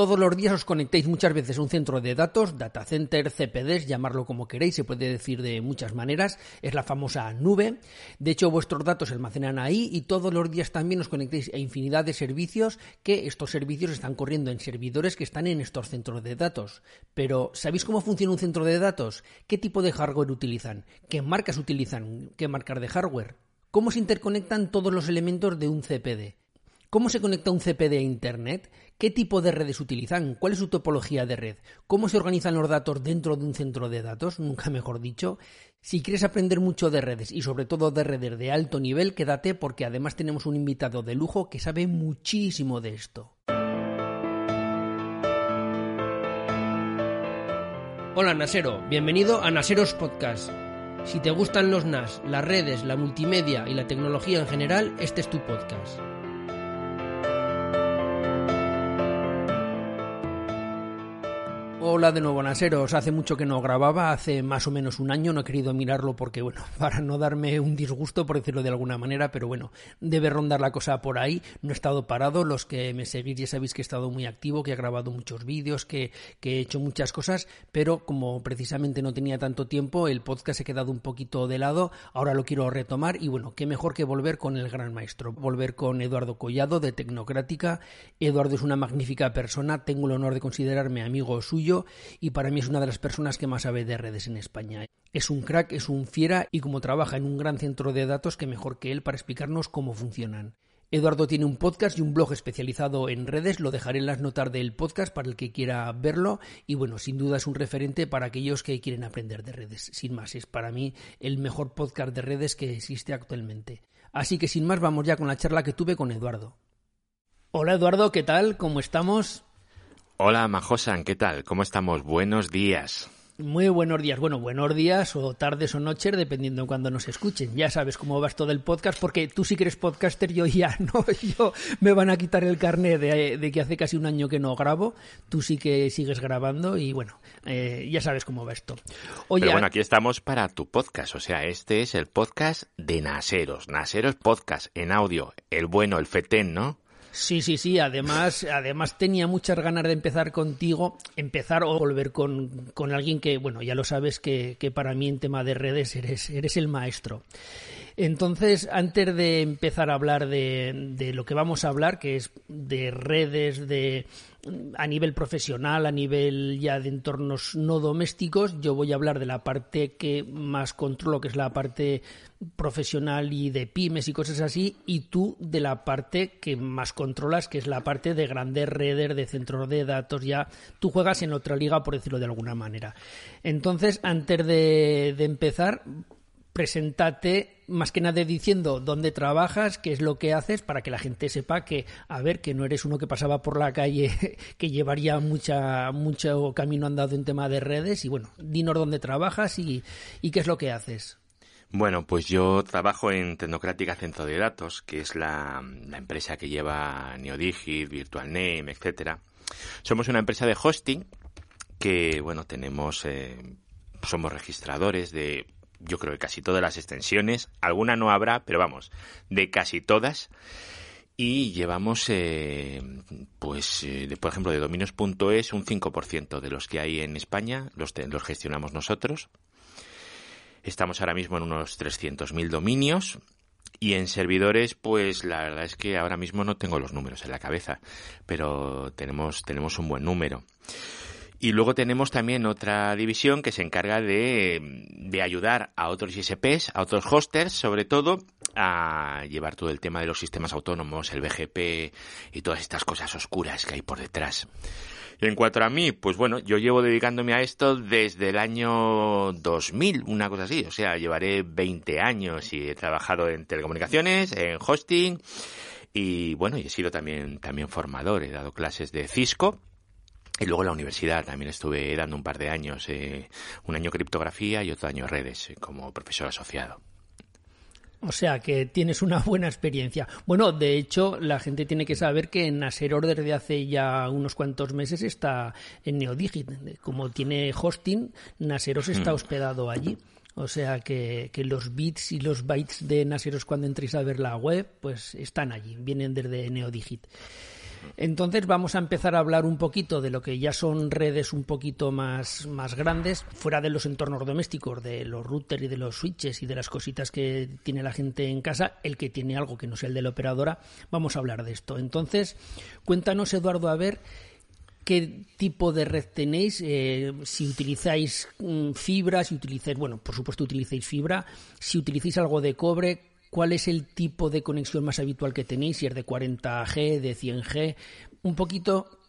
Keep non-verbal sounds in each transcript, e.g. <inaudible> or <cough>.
Todos los días os conectéis muchas veces a un centro de datos, data center, CPDs, llamarlo como queréis, se puede decir de muchas maneras, es la famosa nube. De hecho, vuestros datos se almacenan ahí y todos los días también os conectéis a infinidad de servicios que estos servicios están corriendo en servidores que están en estos centros de datos. Pero, ¿sabéis cómo funciona un centro de datos? ¿Qué tipo de hardware utilizan? ¿Qué marcas utilizan? ¿Qué marcas de hardware? ¿Cómo se interconectan todos los elementos de un CPD? ¿Cómo se conecta un CPD a Internet? ¿Qué tipo de redes utilizan? ¿Cuál es su topología de red? ¿Cómo se organizan los datos dentro de un centro de datos? Nunca mejor dicho. Si quieres aprender mucho de redes y sobre todo de redes de alto nivel, quédate porque además tenemos un invitado de lujo que sabe muchísimo de esto. Hola Nasero, bienvenido a Naseros Podcast. Si te gustan los NAS, las redes, la multimedia y la tecnología en general, este es tu podcast. Hola de nuevo, Naseros. Hace mucho que no grababa, hace más o menos un año. No he querido mirarlo porque, bueno, <laughs> para no darme un disgusto, por decirlo de alguna manera, pero bueno, debe rondar la cosa por ahí. No he estado parado. Los que me seguís ya sabéis que he estado muy activo, que he grabado muchos vídeos, que, he hecho muchas cosas, pero como precisamente no tenía tanto tiempo, el podcast se ha quedado un poquito de lado. Ahora lo quiero retomar y, bueno, qué mejor que volver con el gran maestro. Volver con Eduardo Collado de Tecnocrática. Eduardo es una magnífica persona. Tengo el honor de considerarme amigo suyo y para mí es una de las personas que más sabe de redes en España. Es un crack, es un fiera y como trabaja en un gran centro de datos, que mejor que él para explicarnos cómo funcionan. Eduardo tiene un podcast y un blog especializado en redes, lo dejaré en las notas del podcast para el que quiera verlo y bueno, sin duda es un referente para aquellos que quieren aprender de redes. Sin más, es para mí el mejor podcast de redes que existe actualmente. Así que sin más, vamos ya con la charla que tuve con Eduardo. Hola Eduardo, ¿qué tal? ¿Cómo estamos? Hola Majosan, ¿qué tal? ¿Cómo estamos? Buenos días. Muy buenos días. Bueno, buenos días o tardes o noches, dependiendo de cuando nos escuchen. Ya sabes cómo vas todo el podcast, porque tú sí que eres podcaster, yo ya <laughs> no. Yo me van a quitar el carnet de, que hace casi un año que no grabo. Tú sí que sigues grabando y bueno, eh, ya sabes cómo va esto. Oye, Pero bueno, aquí estamos para tu podcast. O sea, este es el podcast de Naseros. Naseros Podcast en audio. El bueno, el fetén, ¿no? Sí, sí, sí. Además, además tenía muchas ganas de empezar contigo, empezar o volver con, con alguien que, bueno, ya lo sabes que, que, para mí en tema de redes eres, eres el maestro. Entonces, antes de empezar a hablar de, de lo que vamos a hablar, que es de redes, de a nivel profesional, a nivel ya de entornos no domésticos, yo voy a hablar de la parte que más controlo, que es la parte profesional y de pymes y cosas así, y tú de la parte que más controlas, que es la parte de grandes redes, de centros de datos, ya tú juegas en otra liga, por decirlo de alguna manera. Entonces, antes de, de empezar, preséntate más que nada diciendo dónde trabajas, qué es lo que haces, para que la gente sepa que, a ver, que no eres uno que pasaba por la calle, <laughs> que llevaría mucha, mucho camino andado en tema de redes. Y bueno, dinos dónde trabajas y, y qué es lo que haces. Bueno, pues yo trabajo en Tecnocrática Centro de Datos, que es la, empresa que lleva Neodigit, VirtualName, etcétera. Somos una empresa de hosting que, bueno, tenemos, eh, somos registradores de yo creo que casi todas las extensiones, alguna no habrá, pero vamos, de casi todas. Y llevamos, eh, pues, eh, por ejemplo, de dominios.es, un 5% de los que hay en España los, los gestionamos nosotros. Estamos ahora mismo en unos 300.000 dominios. Y en servidores, pues la verdad es que ahora mismo no tengo los números en la cabeza, pero tenemos, tenemos un buen número. Y luego tenemos también otra división que se encarga de, de, ayudar a otros ISPs, a otros hosters, sobre todo, a llevar todo el tema de los sistemas autónomos, el BGP y todas estas cosas oscuras que hay por detrás. Y en cuanto a mí, pues bueno, yo llevo dedicándome a esto desde el año 2000, una cosa así. O sea, llevaré 20 años y he trabajado en telecomunicaciones, en hosting y bueno, y he sido también, también formador. He dado clases de Cisco y luego en la universidad también estuve dando un par de años, eh, un año criptografía y otro año redes, eh, como profesor asociado. O sea que tienes una buena experiencia. Bueno, de hecho, la gente tiene que saber que Naseror desde hace ya unos cuantos meses está en Neodigit. Como tiene hosting, Naseros está mm. hospedado allí. O sea que, que, los bits y los bytes de Naseros cuando entréis a ver la web, pues están allí, vienen desde Neodigit. Entonces vamos a empezar a hablar un poquito de lo que ya son redes un poquito más, más grandes, fuera de los entornos domésticos, de los routers y de los switches y de las cositas que tiene la gente en casa, el que tiene algo que no sea el de la operadora, vamos a hablar de esto. Entonces, cuéntanos, Eduardo, a ver qué tipo de red tenéis, eh, si utilizáis mm, fibra, si utilizáis, bueno, por supuesto utilizáis fibra, si utilizáis algo de cobre, cuál es el tipo de conexión más habitual que tenéis, si es de 40G, de 100G, un poquito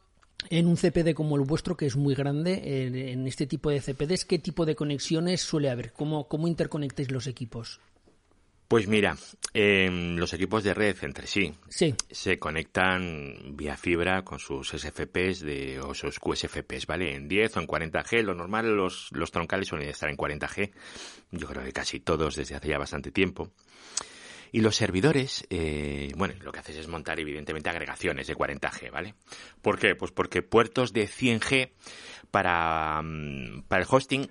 en un CPD como el vuestro, que es muy grande, en, este tipo de CPDs, ¿qué tipo de conexiones suele haber? ¿Cómo, cómo interconectáis los equipos? Pues mira, em, los equipos de red entre sí, se conectan vía fibra con sus SFPs de, o sus QSFPs, ¿vale? En 10 o en 40G. Lo normal, los, los troncales suelen estar en 40G. Yo creo que casi todos desde hace ya bastante tiempo. Y los servidores, eh, bueno, lo que haces es montar evidentemente agregaciones de 40G, ¿vale? ¿Por qué? Pues porque puertos de 100G para, mm, para el hosting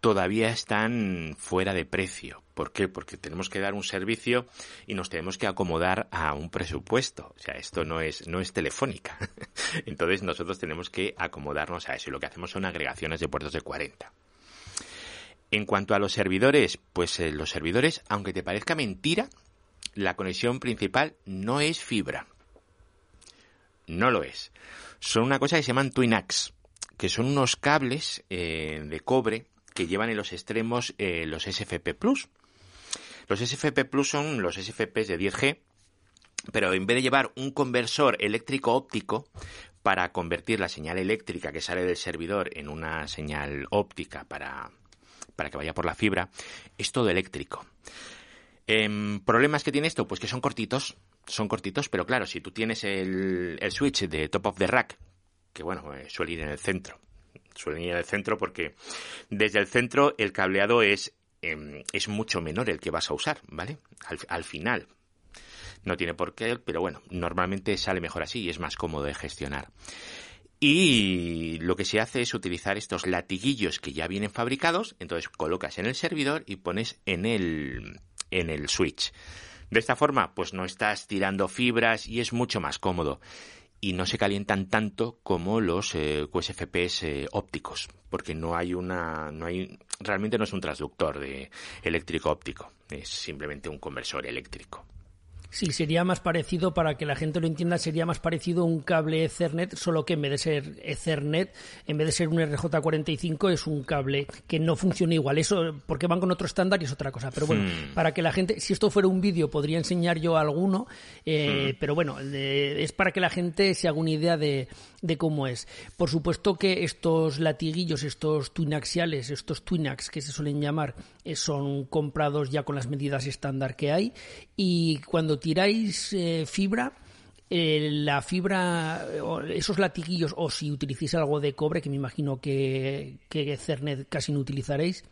todavía están fuera de precio. ¿Por qué? Porque tenemos que dar un servicio y nos tenemos que acomodar a un presupuesto. O sea, esto no es, no es telefónica. <laughs> Entonces nosotros tenemos que acomodarnos a eso y lo que hacemos son agregaciones de puertos de 40. En cuanto a los servidores, pues eh, los servidores, aunque te parezca mentira, la conexión principal no es fibra. No lo es. Son una cosa que se llaman Twinax, que son unos cables eh, de cobre que llevan en los extremos eh, los SFP Plus. Los SFP Plus son los SFPs de 10G, pero en vez de llevar un conversor eléctrico óptico para convertir la señal eléctrica que sale del servidor en una señal óptica para, para que vaya por la fibra, es todo eléctrico. Eh, ¿Problemas que tiene esto? Pues que son cortitos, son cortitos, pero claro, si tú tienes el, el switch de top of the rack, que bueno, eh, suele ir en el centro, suelen ir al centro porque desde el centro el cableado es, em, es mucho menor el que vas a usar, ¿vale? Al, final. No tiene por qué, pero bueno, normalmente sale mejor así y es más cómodo de gestionar. Y lo que se hace es utilizar estos latiguillos que ya vienen fabricados, entonces colocas en el servidor y pones en el, en el switch. De esta forma, pues no estás tirando fibras y es mucho más cómodo y no se calientan tanto como los eh, QSFPs eh, ópticos, porque no hay una, no hay, realmente no es un transductor de eléctrico óptico, es simplemente un conversor eléctrico. Sí, sería más parecido, para que la gente lo entienda, sería más parecido a un cable Ethernet, solo que en vez de ser Ethernet, en vez de ser un RJ45, es un cable que no funciona igual. Eso, porque van con otro estándar y es otra cosa. Pero bueno, hmm. para que la gente, si esto fuera un vídeo, podría enseñar yo alguno, eh, hmm. pero bueno, es para que la gente se haga una idea de, de cómo es. Por supuesto que estos latiguillos, estos twinaxiales, estos twinax que se suelen llamar, eh, son comprados ya con las medidas estándar que hay y cuando tiráis eh, fibra, eh, la fibra, esos latiguillos, o si utilizáis algo de cobre, que me imagino que, que Cernet casi no utilizaréis,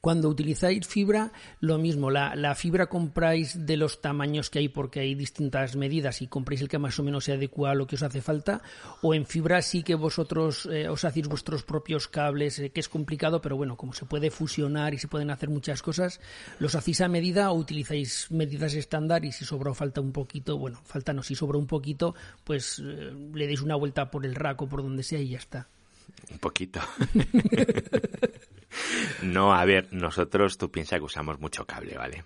cuando utilizáis fibra, lo mismo, la, la, fibra compráis de los tamaños que hay porque hay distintas medidas y compráis el que más o menos se adecua a lo que os hace falta, o en fibra sí que vosotros eh, os hacéis vuestros propios cables, eh, que es complicado, pero bueno, como se puede fusionar y se pueden hacer muchas cosas, los hacéis a medida o utilizáis medidas estándar y si sobra o falta un poquito, bueno, falta no, si sobra un poquito, pues eh, le deis una vuelta por el rack o por donde sea y ya está. Un poquito. <laughs> No, a ver, nosotros tú piensas que usamos mucho cable, ¿vale?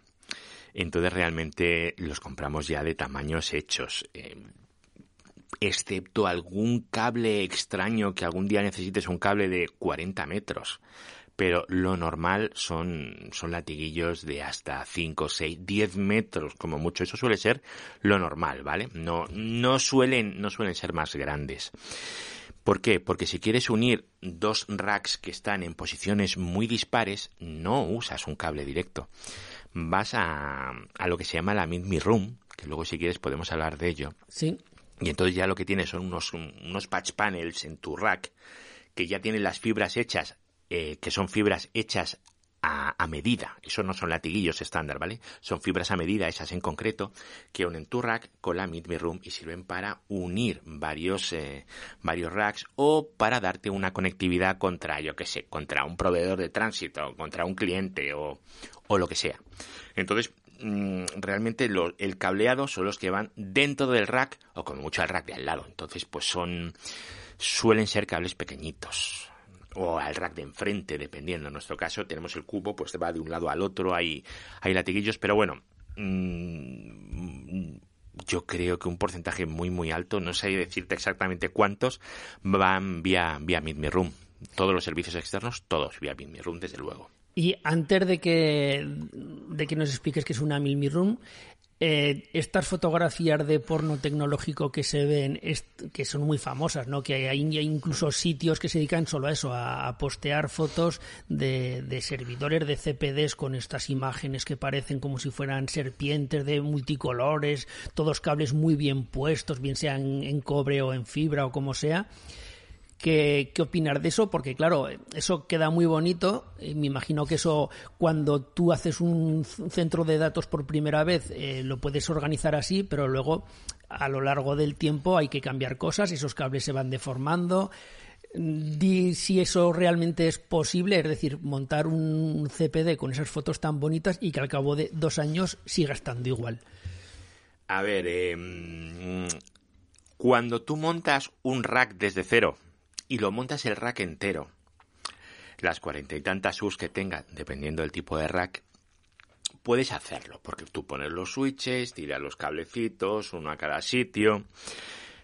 Entonces realmente los compramos ya de tamaños hechos. Eh, excepto algún cable extraño que algún día necesites un cable de 40 metros. Pero lo normal son, son latiguillos de hasta 5, 6, 10 metros, como mucho. Eso suele ser lo normal, ¿vale? No, no suelen, no suelen ser más grandes. ¿Por qué? Porque si quieres unir dos racks que están en posiciones muy dispares, no usas un cable directo. Vas a, a lo que se llama la Meet Me Room, que luego si quieres podemos hablar de ello. Sí. Y entonces ya lo que tienes son unos, unos patch panels en tu rack que ya tienen las fibras hechas, eh, que son fibras hechas a, medida. Eso no son latiguillos estándar, ¿vale? Son fibras a medida, esas en concreto, que unen tu rack con la Meet Me Room y sirven para unir varios, eh, varios racks o para darte una conectividad contra, yo qué sé, contra un proveedor de tránsito, contra un cliente o, o lo que sea. Entonces, mm, realmente el cableado son los que van dentro del rack o con mucho al rack de al lado. Entonces, pues son suelen ser cables pequeñitos o al rack de enfrente, dependiendo. En nuestro caso tenemos el cubo, pues va de un lado al otro, hay, hay latiguillos, pero bueno, mm, yo creo que un porcentaje muy muy alto, no sé decirte exactamente cuántos, van vía, vía Meet Me Room. Todos los servicios externos, todos vía Meet Me Room, desde luego. Y antes de que, de que nos expliques qué es una Meet Me Room, eh, estas fotografías de porno tecnológico que se ven, que son muy famosas, ¿no? Que hay, incluso sitios que se dedican solo a eso, a, postear fotos de, de, servidores de CPDs con estas imágenes que parecen como si fueran serpientes de multicolores, todos cables muy bien puestos, bien sean en cobre o en fibra o como sea. ¿Qué, opinar de eso? Porque claro, eso queda muy bonito. me imagino que eso, cuando tú haces un centro de datos por primera vez, eh, lo puedes organizar así, pero luego a lo largo del tiempo hay que cambiar cosas, esos cables se van deformando. Si eso realmente es posible, es decir, montar un CPD con esas fotos tan bonitas y que al cabo de dos años siga estando igual. A ver, em, cuando tú montas un rack desde cero, y lo montas el rack entero. Las cuarenta y tantas US que tenga, dependiendo del tipo de rack, puedes hacerlo, porque tú pones los switches, tiras los cablecitos, uno a cada sitio.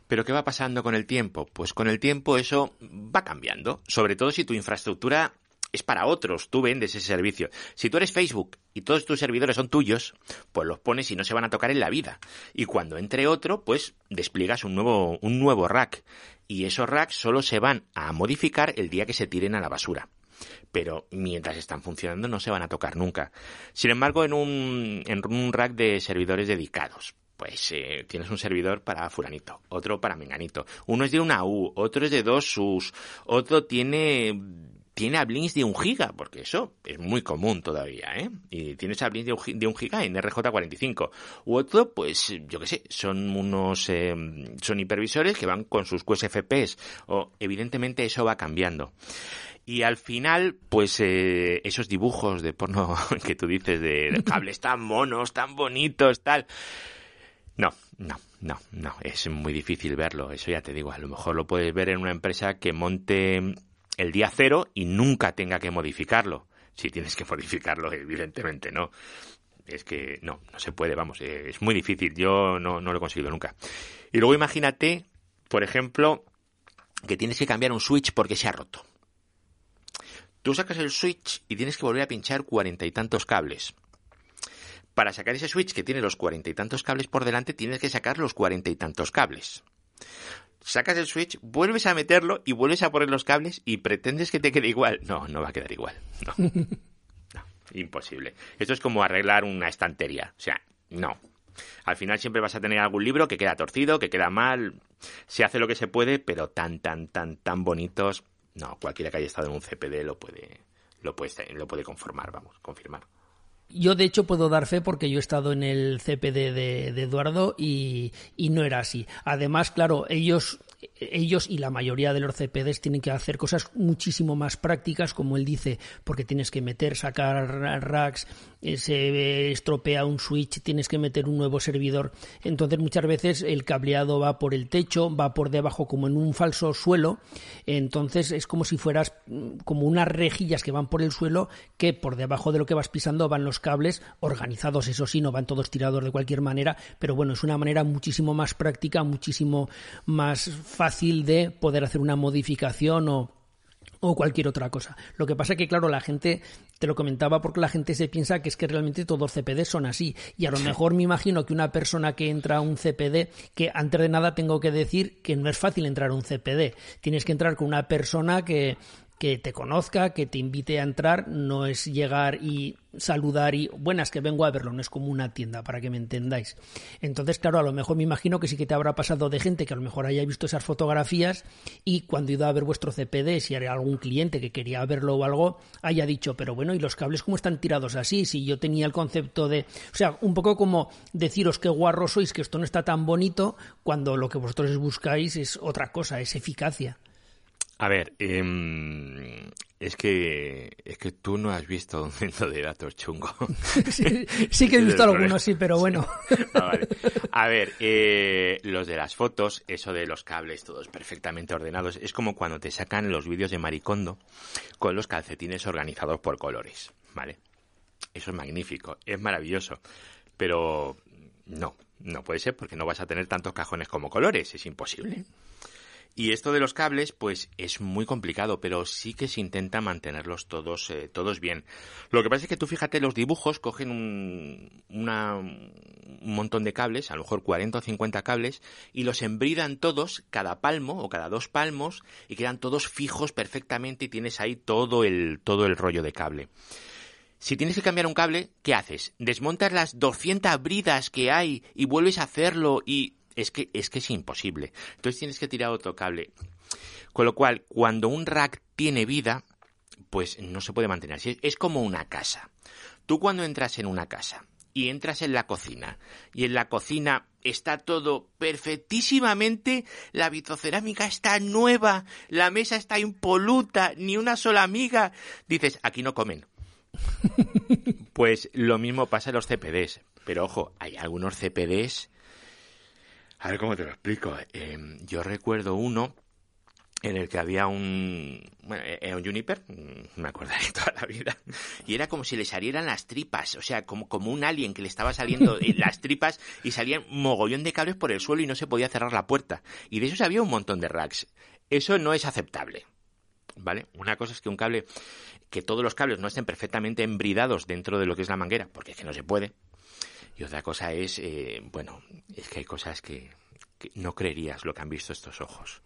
Pero ¿qué va pasando con el tiempo? Pues con el tiempo eso va cambiando, sobre todo si tu infraestructura es para otros, tú vendes ese servicio. Si tú eres Facebook y todos tus servidores son tuyos, pues los pones y no se van a tocar en la vida. Y cuando entre otro, pues despliegas un nuevo, un nuevo rack y esos racks solo se van a modificar el día que se tiren a la basura. Pero mientras están funcionando no se van a tocar nunca. Sin embargo, en un, en un rack de servidores dedicados, pues eh, tienes un servidor para fulanito, otro para menganito. Uno es de una U, otro es de dos U's, otro tiene tiene ablinks de un giga, porque eso es muy común todavía, ¿eh? Y tienes ablinks de un, de un giga en RJ45. U otro, pues, yo qué sé, son unos, eh, son hipervisores que van con sus QSFPs, o evidentemente eso va cambiando. Y al final, pues eh, esos dibujos de porno <laughs> que tú dices de cables tan monos, tan bonitos, tal. No, no, no, no, es muy difícil verlo, eso ya te digo, a lo mejor lo puedes ver en una empresa que monte el día cero y nunca tenga que modificarlo. Si tienes que <laughs> modificarlo, evidentemente no. Es que no, no se puede, vamos, eh, es muy difícil. Yo no, no lo he conseguido nunca. Y luego imagínate, por ejemplo, que tienes que cambiar un switch porque se ha roto. Tú sacas el switch y tienes que volver a pinchar cuarenta y tantos cables. Para sacar ese switch que tiene los cuarenta y tantos cables por delante, tienes que sacar los cuarenta y tantos cables sacas el switch, vuelves a meterlo y vuelves a poner los cables y pretendes que te quede igual. No, no va a quedar igual. <laughs> No. imposible. Esto es como arreglar una estantería. O sea, no. Al final siempre vas a tener algún libro que queda torcido, que queda mal. Se hace lo que se puede, pero tan, tan, tan, tan bonitos. No, cualquiera que haya estado en un CPD lo puede, lo puede, lo puede conformar, vamos, confirmar. Yo, de hecho, puedo dar fe porque yo he estado en el CPD de, Eduardo y, no era así. Además, claro, ellos ellos y la mayoría de los CPDs tienen que hacer cosas muchísimo más prácticas, como él dice, porque tienes que meter, sacar racks, eh, se estropea un switch, tienes que meter un nuevo servidor. Entonces muchas veces el cableado va por el techo, va por debajo como en un falso suelo. Entonces es como si fueras mm, como unas rejillas que van por el suelo que por debajo de lo que vas pisando van los cables organizados, eso sí, no van todos tirados de cualquier manera, pero bueno, es una manera muchísimo más práctica, muchísimo más fácil de poder hacer una modificación o o cualquier otra cosa. Lo que pasa es que, claro, la gente, te lo comentaba porque la gente se piensa que es que realmente todos los CPD son así. Y a lo mejor me imagino que una persona que entra a un CPD, que antes de nada tengo que decir que no es fácil entrar a un CPD. Tienes que entrar con una persona que, que te conozca, que te invite a entrar, no es llegar y saludar y buenas que vengo a verlo, no es como una tienda para que me entendáis. Entonces, claro, a lo mejor me imagino que sí que te habrá pasado de gente que a lo mejor haya visto esas fotografías y cuando iba a ver vuestro CPD, si era algún cliente que quería verlo o algo, haya dicho, pero bueno, ¿y los cables cómo están tirados así? Si yo tenía el concepto de, o sea, un poco como deciros que guarro sois, que esto no está tan bonito, cuando lo que vosotros buscáis es otra cosa, es eficacia. A ver, em, Es que, es que tú no has visto un centro de datos chungo. <laughs> sí, que he visto algunos, sí, pero <laughs> bueno. <laughs> Ah, A ver, eh, los de las fotos, eso de los cables todos perfectamente ordenados, es como cuando te sacan los vídeos de Maricondo con los calcetines organizados por colores, ¿vale? Eso es magnífico, es maravilloso, pero no, no puede ser porque no vas a tener tantos cajones como colores, es imposible. Y esto de los cables, pues es muy complicado, pero sí que se intenta mantenerlos todos, eh, todos bien. Lo que pasa es que tú fíjate, los dibujos cogen un, una, un montón de cables, a lo mejor 40 o 50 cables, y los embridan todos, cada palmo o cada dos palmos, y quedan todos fijos perfectamente y tienes ahí todo el, todo el rollo de cable. Si tienes que cambiar un cable, ¿qué haces? Desmontas las 200 bridas que hay y vuelves a hacerlo y es que, es que es imposible. Entonces tienes que tirar otro cable. Con lo cual, cuando un rack tiene vida, pues no se puede mantener. Es como una casa. Tú cuando entras en una casa y entras en la cocina y en la cocina está todo perfectísimamente, la vitrocerámica está nueva, la mesa está impoluta, ni una sola amiga, dices, aquí no comen. <laughs> pues lo mismo pasa en los CPDs. Pero ojo, hay algunos CPDs a ver cómo te lo explico. Eh, yo recuerdo uno en el que había un, bueno, era un Juniper, me acordaré toda la vida, y era como si le salieran las tripas, o sea, como, como un alien que le estaba saliendo las tripas y salían mogollón de cables por el suelo y no se podía cerrar la puerta. Y de esos había un montón de racks. Eso no es aceptable. ¿Vale? Una cosa es que un cable, que todos los cables no estén perfectamente embridados dentro de lo que es la manguera, porque es que no se puede, y otra cosa es, eh, bueno, es que hay cosas que, que no creerías lo que han visto estos ojos.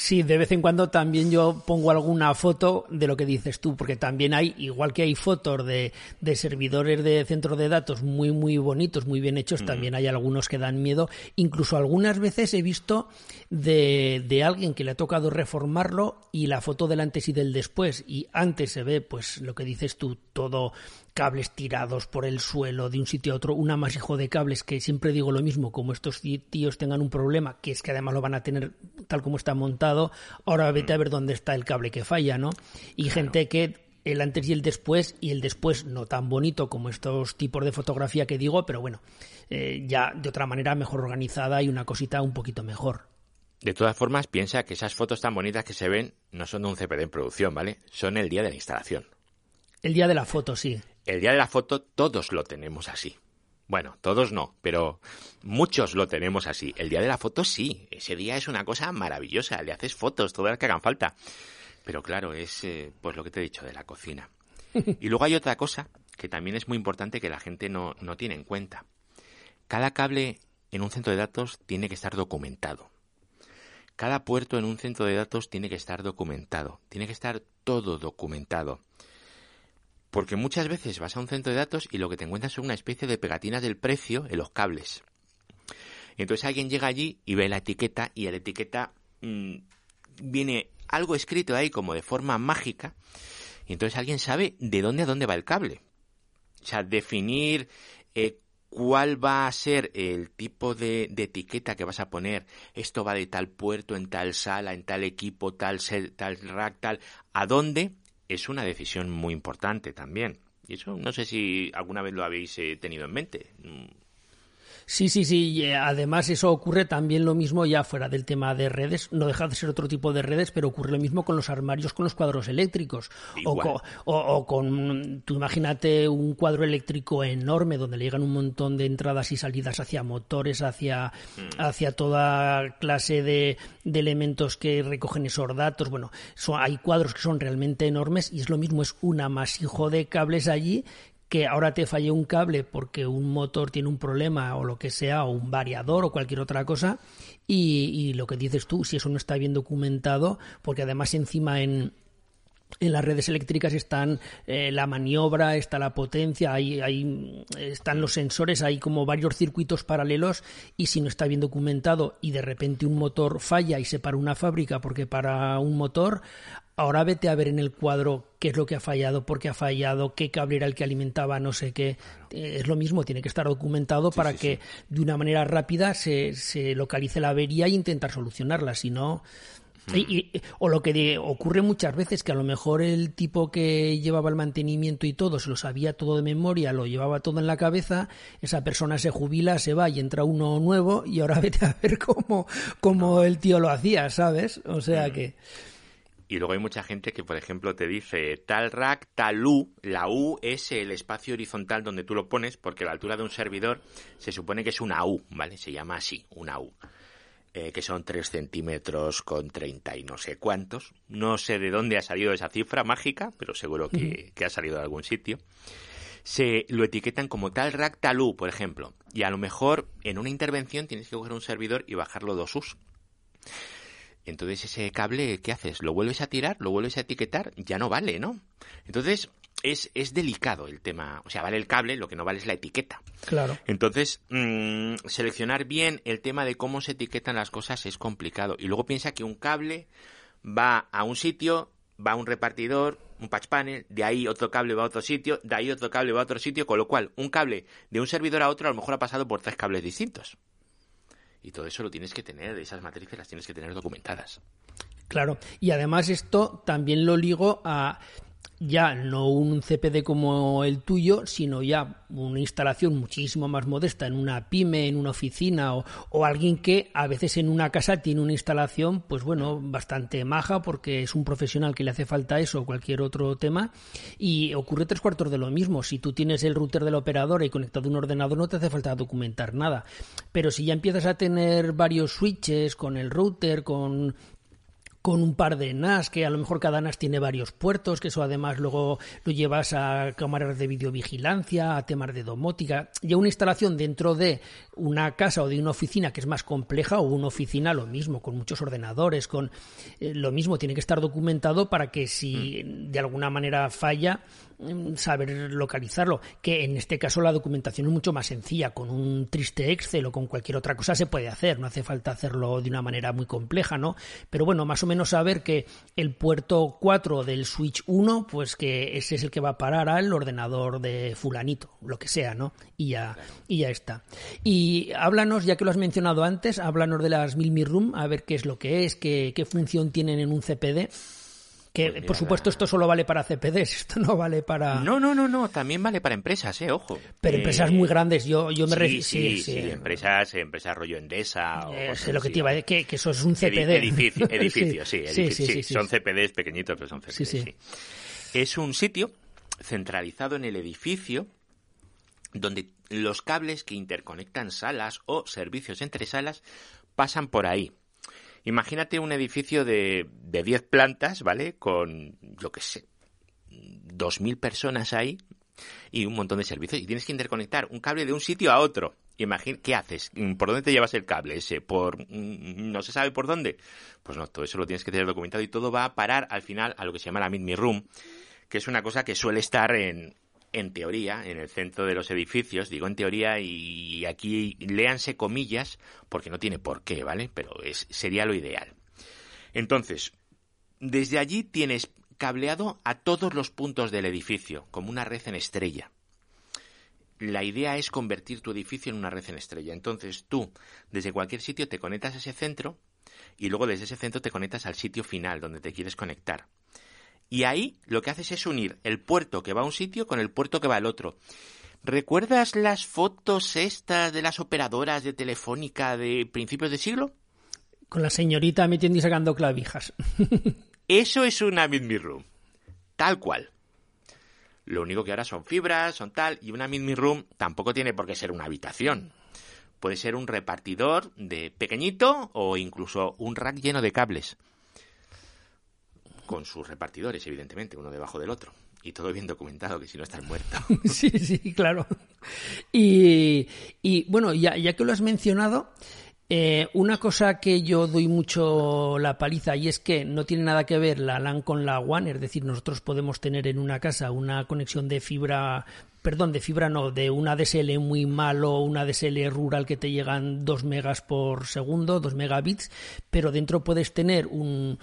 Sí, de vez en cuando también yo pongo alguna foto de lo que dices tú, porque también hay, igual que hay fotos de, de servidores de centros de datos muy, muy bonitos, muy bien hechos, también hay algunos que dan miedo. Incluso algunas veces he visto de, de alguien que le ha tocado reformarlo y la foto del antes y del después. Y antes se ve, pues, lo que dices tú, todo cables tirados por el suelo de un sitio a otro, un amasijo de cables que siempre digo lo mismo, como estos tíos tengan un problema, que es que además lo van a tener tal como está montado, ahora vete a ver dónde está el cable que falla, ¿no? Y gente que el antes y el después, y el después no tan bonito como estos tipos de fotografía que digo, pero bueno, eh, ya de otra manera mejor organizada y una cosita un poquito mejor. De todas formas, piensa que esas fotos tan bonitas que se ven no son de un CPD en producción, ¿vale? Son el día de la instalación. El día de la foto, sí. El día de la foto todos lo tenemos así. Bueno, todos no, pero muchos lo tenemos así. El día de la foto sí, ese día es una cosa maravillosa, le haces fotos todas las que hagan falta. Pero claro, es eh, pues lo que te he dicho de la cocina. <laughs> Y luego hay otra cosa que también es muy importante que la gente no, no tiene en cuenta. Cada cable en un centro de datos tiene que estar documentado. Cada puerto en un centro de datos tiene que estar documentado. Tiene que estar todo documentado. Porque muchas veces vas a un centro de datos y lo que te encuentras son una especie de pegatinas del precio en los cables. Y entonces alguien llega allí y ve la etiqueta y en la etiqueta mmm, viene algo escrito ahí como de forma mágica y entonces alguien sabe de dónde a dónde va el cable. O sea, definir eh, cuál va a ser el tipo de, de, etiqueta que vas a poner. Esto va de tal puerto, en tal sala, en tal equipo, tal, tal rack, tal. ¿A dónde? Es una decisión muy importante también. Y eso no sé si alguna vez lo habéis eh, tenido en mente. Sí, sí, sí. Además, eso ocurre también lo mismo ya fuera del tema de redes. No deja de ser otro tipo de redes, pero ocurre lo mismo con los armarios, con los cuadros eléctricos. O con, o, o con, tú imagínate un cuadro eléctrico enorme donde le llegan un montón de entradas y salidas hacia motores, hacia, mm. hacia toda clase de, de, elementos que recogen esos datos. Bueno, son, hay cuadros que son realmente enormes y es lo mismo, es un amasijo de cables allí que ahora te falle un cable porque un motor tiene un problema o lo que sea, o un variador o cualquier otra cosa, y, lo que dices tú, si eso no está bien documentado, porque además encima en, en las redes eléctricas están eh, la maniobra, está la potencia, hay, hay, están los sensores, hay como varios circuitos paralelos y si no está bien documentado y de repente un motor falla y se para una fábrica porque para un motor, ahora vete a ver en el cuadro qué es lo que ha fallado, por qué ha fallado, qué cable era el que alimentaba, no sé qué. Es lo mismo, tiene que estar documentado sí, para sí, que sí. de una manera rápida se, se localice la avería e intentar solucionarla, si no o lo que ocurre muchas veces, que a lo mejor el tipo que llevaba el mantenimiento y todo, se lo sabía todo de memoria, lo llevaba todo en la cabeza, esa persona se jubila, se va y entra uno nuevo y ahora <laughs> vete a ver cómo, cómo el tío lo hacía, ¿sabes? O sea que... Y luego hay mucha gente que, por ejemplo, te dice tal rack, tal U. La U es el espacio horizontal donde tú lo pones, porque la altura de un servidor se supone que es una U, ¿vale? Se llama así, una U. Eh, que son 3 centímetros con 30 y no sé cuántos. No sé de dónde ha salido esa cifra mágica, pero seguro que, ha salido de algún sitio. Se lo etiquetan como tal rack tal U, por ejemplo. Y a lo mejor en una intervención tienes que coger un servidor y bajarlo dos U's. Entonces ese cable, ¿qué haces? ¿Lo vuelves a tirar? ¿Lo vuelves a etiquetar? Ya no vale, ¿no? Entonces es, es delicado el tema. O sea, vale el cable, lo que no vale es la etiqueta. Claro. Entonces, mm, seleccionar bien el tema de cómo se etiquetan las cosas es complicado. Y luego piensa que un cable va a un sitio, va a un repartidor, un patch panel, de ahí otro cable va a otro sitio, de ahí otro cable va a otro sitio, con lo cual un cable de un servidor a otro a lo mejor ha pasado por tres cables distintos. Y todo eso lo tienes que tener, esas matrices las tienes que tener documentadas. Claro, y además esto también lo ligo a ya no un CPD como el tuyo, sino ya una instalación muchísimo más modesta en una pyme, en una oficina o, alguien que a veces en una casa tiene una instalación, pues bueno, bastante maja porque es un profesional que le hace falta eso o cualquier otro tema y ocurre tres cuartos de lo mismo. Si tú tienes el router del operador y conectado un ordenador no te hace falta documentar nada. Pero si ya empiezas a tener varios switches con el router, con con un par de NAS, que a lo mejor cada NAS tiene varios puertos, que eso además luego lo llevas a cámaras de videovigilancia, a temas de domótica, y una instalación dentro de una casa o de una oficina que es más compleja, o una oficina lo mismo, con muchos ordenadores, con eh, lo mismo, tiene que estar documentado para que si mm. de alguna manera falla, saber localizarlo, que en este caso la documentación es mucho más sencilla, con un triste Excel o con cualquier otra cosa se puede hacer, no hace falta hacerlo de una manera muy compleja, ¿no? Pero bueno, más o menos saber que el puerto 4 del switch 1, pues que ese es el que va a parar al ordenador de fulanito, lo que sea, ¿no? Y ya, y ya está. Y háblanos, ya que lo has mencionado antes, háblanos de las Milmi Room, a ver qué es lo que es, qué, qué función tienen en un CPD. Que, pues por supuesto, esto solo vale para CPDs, <laughs> esto no vale para... No, no, no, no, también vale para empresas, eh, ojo. Pero empresas muy grandes, yo, yo me refiero... Sí, sí, empresas, empresas rollo Endesa o... Eh, lo que te iba a decir, que, que, eso es un CPD. Edificio, <laughs> edificio sí, sí, son CPDs pequeñitos, pero son CPDs, sí. Es un sitio centralizado en el edificio donde los cables que interconectan salas o servicios entre salas pasan por ahí. Imagínate un edificio de, de 10 plantas, ¿vale? Con, yo qué sé, 2.000 personas ahí y un montón de servicios. Y tienes que interconectar un cable de un sitio a otro. Imagina, ¿qué haces? ¿Por dónde te llevas el cable ese? ¿Por no se sabe por dónde? Pues no, todo eso lo tienes que tener documentado y todo va a parar al final a lo que se llama la Meet Me Room, que es una cosa que suele estar en, en teoría, en el centro de los edificios, digo en teoría y aquí léanse comillas porque no tiene por qué, ¿vale? Pero es, sería lo ideal. Entonces, desde allí tienes cableado a todos los puntos del edificio, como una red en estrella. La idea es convertir tu edificio en una red en estrella. Entonces tú, desde cualquier sitio, te conectas a ese centro y luego desde ese centro te conectas al sitio final donde te quieres conectar. Y ahí lo que haces es unir el puerto que va a un sitio con el puerto que va al otro. ¿Recuerdas las fotos estas de las operadoras de Telefónica de principios de siglo? Con la señorita metiendo y sacando clavijas. <laughs> Eso es una Meet Room. Tal cual. Lo único que ahora son fibras, son tal, y una Meet Room tampoco tiene por qué ser una habitación. Puede ser un repartidor de pequeñito o incluso un rack lleno de cables con sus repartidores, evidentemente, uno debajo del otro. Y todo bien documentado, que si no estás muerto. <laughs> sí, sí, claro. Y, bueno, ya, ya que lo has mencionado, eh, una cosa que yo doy mucho la paliza y es que no tiene nada que ver la LAN con la WAN, es decir, nosotros podemos tener en una casa una conexión de fibra, perdón, de fibra no, de una DSL muy malo, una DSL rural que te llegan 2 megas por segundo, 2 megabits, pero dentro puedes tener un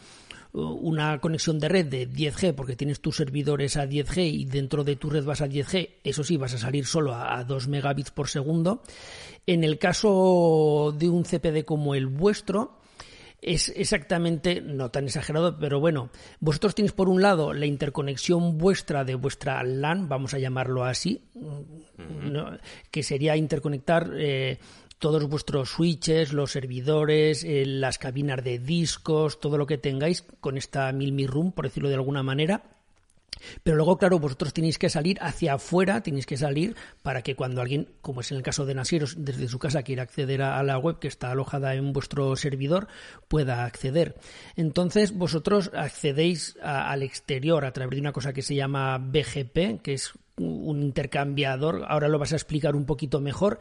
una conexión de red de 10G porque tienes tus servidores a 10G y dentro de tu red vas a 10G, eso sí, vas a salir solo a, 2 megabits por segundo. En el caso de un CPD como el vuestro, es exactamente, no tan exagerado, pero bueno, vosotros tenéis por un lado la interconexión vuestra de vuestra LAN, vamos a llamarlo así, que sería interconectar eh, todos vuestros switches, los servidores, eh, las cabinas de discos, todo lo que tengáis con esta Milmi Room, por decirlo de alguna manera. Pero luego, claro, vosotros tenéis que salir hacia afuera, tenéis que salir para que cuando alguien, como es en el caso de Nasiros, desde su casa quiera acceder a la web que está alojada en vuestro servidor, pueda acceder. Entonces, vosotros accedéis al exterior a través de una cosa que se llama BGP, que es un intercambiador. Ahora lo vas a explicar un poquito mejor.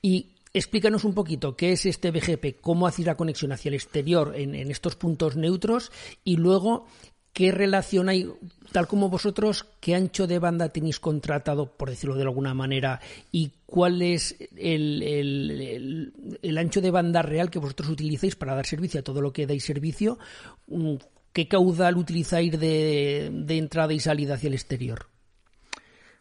Y Explícanos un poquito qué es este BGP, cómo hace la conexión hacia el exterior en, estos puntos neutros y luego qué relación hay, tal como vosotros, qué ancho de banda tenéis contratado, por decirlo de alguna manera, y cuál es el, ancho de banda real que vosotros utilizáis para dar servicio a todo lo que dais servicio, mm, qué caudal utilizáis de, de entrada y salida hacia el exterior.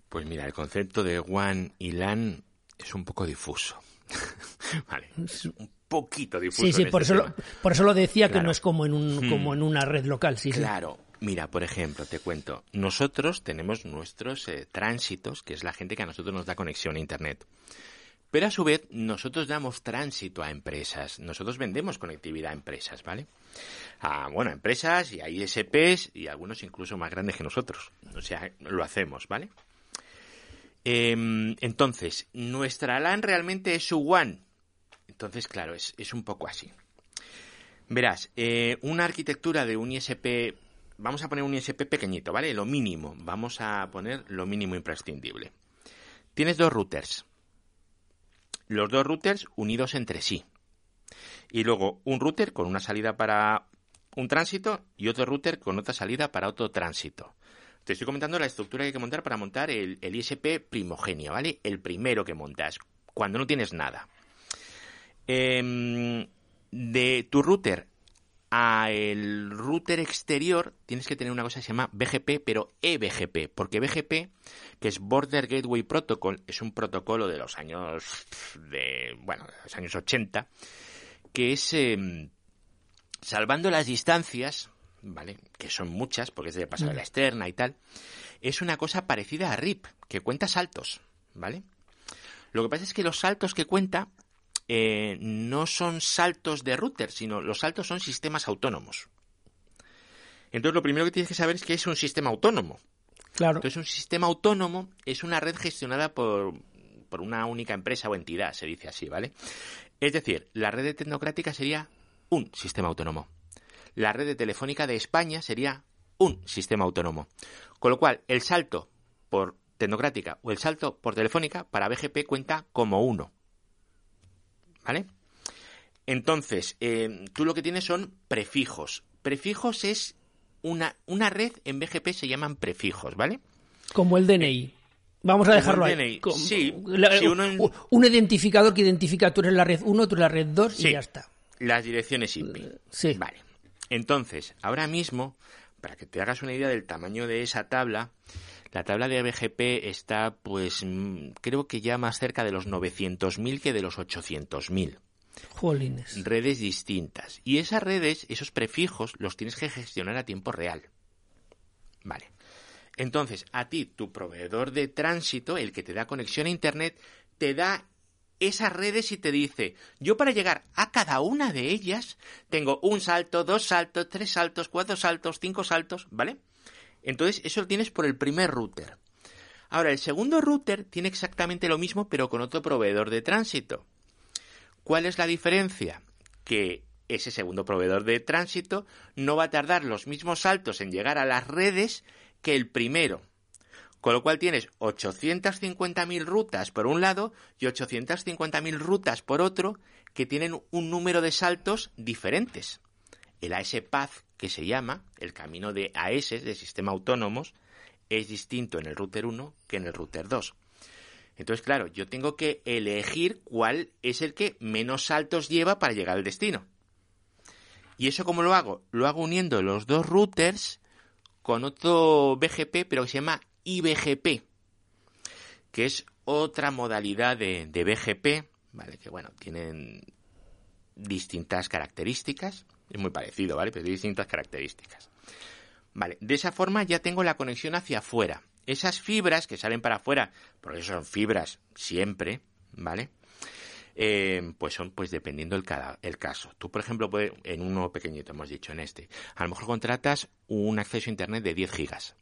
Pues mira, el concepto de WAN y LAN es un poco difuso. <laughs> vale, es un poquito difuso. Sí, sí, por, este eso lo, por eso lo decía que no es como en, un, hmm. como en una red local. Sí, claro. Mira, por ejemplo, te cuento, nosotros tenemos nuestros eh, tránsitos, que es la gente que a nosotros nos da conexión a Internet. Pero a su vez, nosotros damos tránsito a empresas. Nosotros vendemos conectividad a empresas, ¿vale? A, bueno, a empresas y a ISPs y algunos incluso más grandes que nosotros. O sea, lo hacemos, ¿vale? Em, entonces, nuestra LAN realmente es su WAN. Entonces, claro, es, un poco así. Verás, eh, una arquitectura de un ISP, vamos a poner un ISP pequeñito, ¿vale? Lo mínimo, vamos a poner lo mínimo imprescindible. Tienes dos routers. Los dos routers unidos entre sí. Y luego un router con una salida para un tránsito y otro router con otra salida para otro tránsito. Te estoy comentando la estructura que hay que montar para montar el, ISP primogenio, ¿vale? El primero que montas, cuando no tienes nada. Em, de tu router a el router exterior tienes que tener una cosa que se llama BGP, pero eBGP, porque BGP, que es Border Gateway Protocol, es un protocolo de los años de, bueno, los años 80, que es em, salvando las distancias, ¿vale? Que son muchas, porque es de pasar a la externa y tal. Es una cosa parecida a RIP, que cuenta saltos, ¿vale? Lo que pasa es que los saltos que cuenta eh, no son saltos de router, sino los saltos son sistemas autónomos. Entonces, lo primero que tienes que saber es que es un sistema autónomo. Claro. Entonces, un sistema autónomo es una red gestionada por, por una única empresa o entidad, se dice así, ¿vale? Es decir, la red tecnocrática sería un sistema autónomo la red de telefónica de España sería un sistema autónomo. Con lo cual, el salto por tecnocrática o el salto por telefónica para BGP cuenta como uno. ¿Vale? Entonces, eh, tú lo que tienes son prefijos. Prefijos es una, una red en BGP se llaman prefijos, ¿vale? Como el DNI. Vamos a dejarlo ahí. sí, Un identificador que identifica tú eres la red 1, tú eres la red 2 y ya está. Las direcciones IP. Sí. Vale. Entonces, ahora mismo, para que te hagas una idea del tamaño de esa tabla, la tabla de BGP está, pues, mm, creo que ya más cerca de los 900.000 que de los 800.000. Jolines. Redes distintas. Y esas redes, esos prefijos, los tienes que gestionar a tiempo real. Vale. Entonces, a ti, tu proveedor de tránsito, el que te da conexión a Internet, te da esas redes y te dice, yo para llegar a cada una de ellas tengo un salto, dos saltos, tres saltos, cuatro saltos, cinco saltos, ¿vale? Entonces eso lo tienes por el primer router. Ahora, el segundo router tiene exactamente lo mismo, pero con otro proveedor de tránsito. ¿Cuál es la diferencia? Que ese segundo proveedor de tránsito no va a tardar los mismos saltos en llegar a las redes que el primero. Con lo cual tienes 850.000 rutas por un lado y 850.000 rutas por otro que tienen un número de saltos diferentes. El AS Path, que se llama, el camino de AS, de sistema autónomos, es distinto en el router 1 que en el router 2. Entonces, claro, yo tengo que elegir cuál es el que menos saltos lleva para llegar al destino. ¿Y eso cómo lo hago? Lo hago uniendo los dos routers con otro BGP, pero que se llama IBGP, que es otra modalidad de, BGP, ¿vale? Que bueno, tienen distintas características. Es muy parecido, ¿vale? Pero distintas características. Vale, de esa forma ya tengo la conexión hacia afuera. Esas fibras que salen para afuera, porque son fibras siempre, ¿vale? Eh, pues son, pues dependiendo el, el caso. Tú, por ejemplo, puedes, en uno pequeñito hemos dicho, en este, a lo mejor contratas un acceso a Internet de 10 gigas.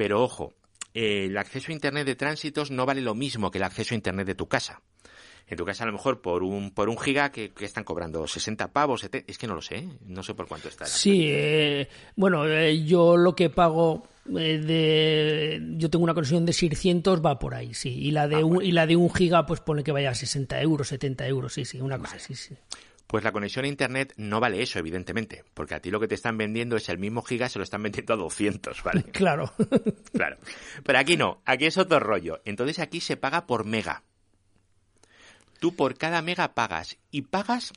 Pero ojo, el acceso a Internet de tránsitos no vale lo mismo que el acceso a Internet de tu casa. En tu casa a lo mejor por un por un giga que, están cobrando 60 pavos, es que no lo sé, no sé por cuánto está. Sí, eh, bueno, eh, yo lo que pago eh, de yo tengo una conexión de 600 va por ahí, sí, y la de ah, un, y la de un giga pues pone que vaya a 60 euros, 70 euros, sí, sí, una cosa, sí, sí. Pues la conexión a Internet no vale eso, evidentemente, porque a ti lo que te están vendiendo es el mismo giga, se lo están vendiendo a 200, <laughs> ¿vale? Claro. <laughs> claro. Pero aquí no, aquí es otro rollo. Entonces aquí se paga por mega. Tú por cada mega pagas y pagas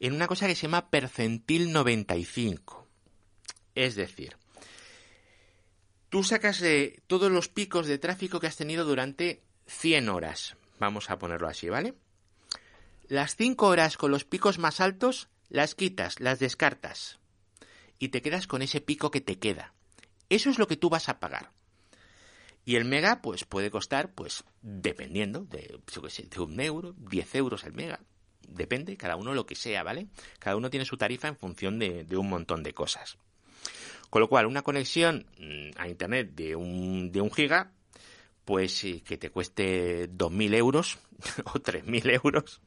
en una cosa que se llama percentil 95. Es decir, tú sacas de todos los picos de tráfico que has tenido durante 100 horas. Vamos a ponerlo así, ¿vale? Las 5 horas con los picos más altos las quitas, las descartas. Y te quedas con ese pico que te queda. Eso es lo que tú vas a pagar. Y el mega, pues puede costar, pues dependiendo de, un euro, 10 euros el mega. Depende, cada uno lo que sea, ¿vale? Cada uno tiene su tarifa en función de, un montón de cosas. Con lo cual, una conexión mm, a internet de un, de un giga, pues que te cueste 2.000 euros <laughs> o 3.000 euros,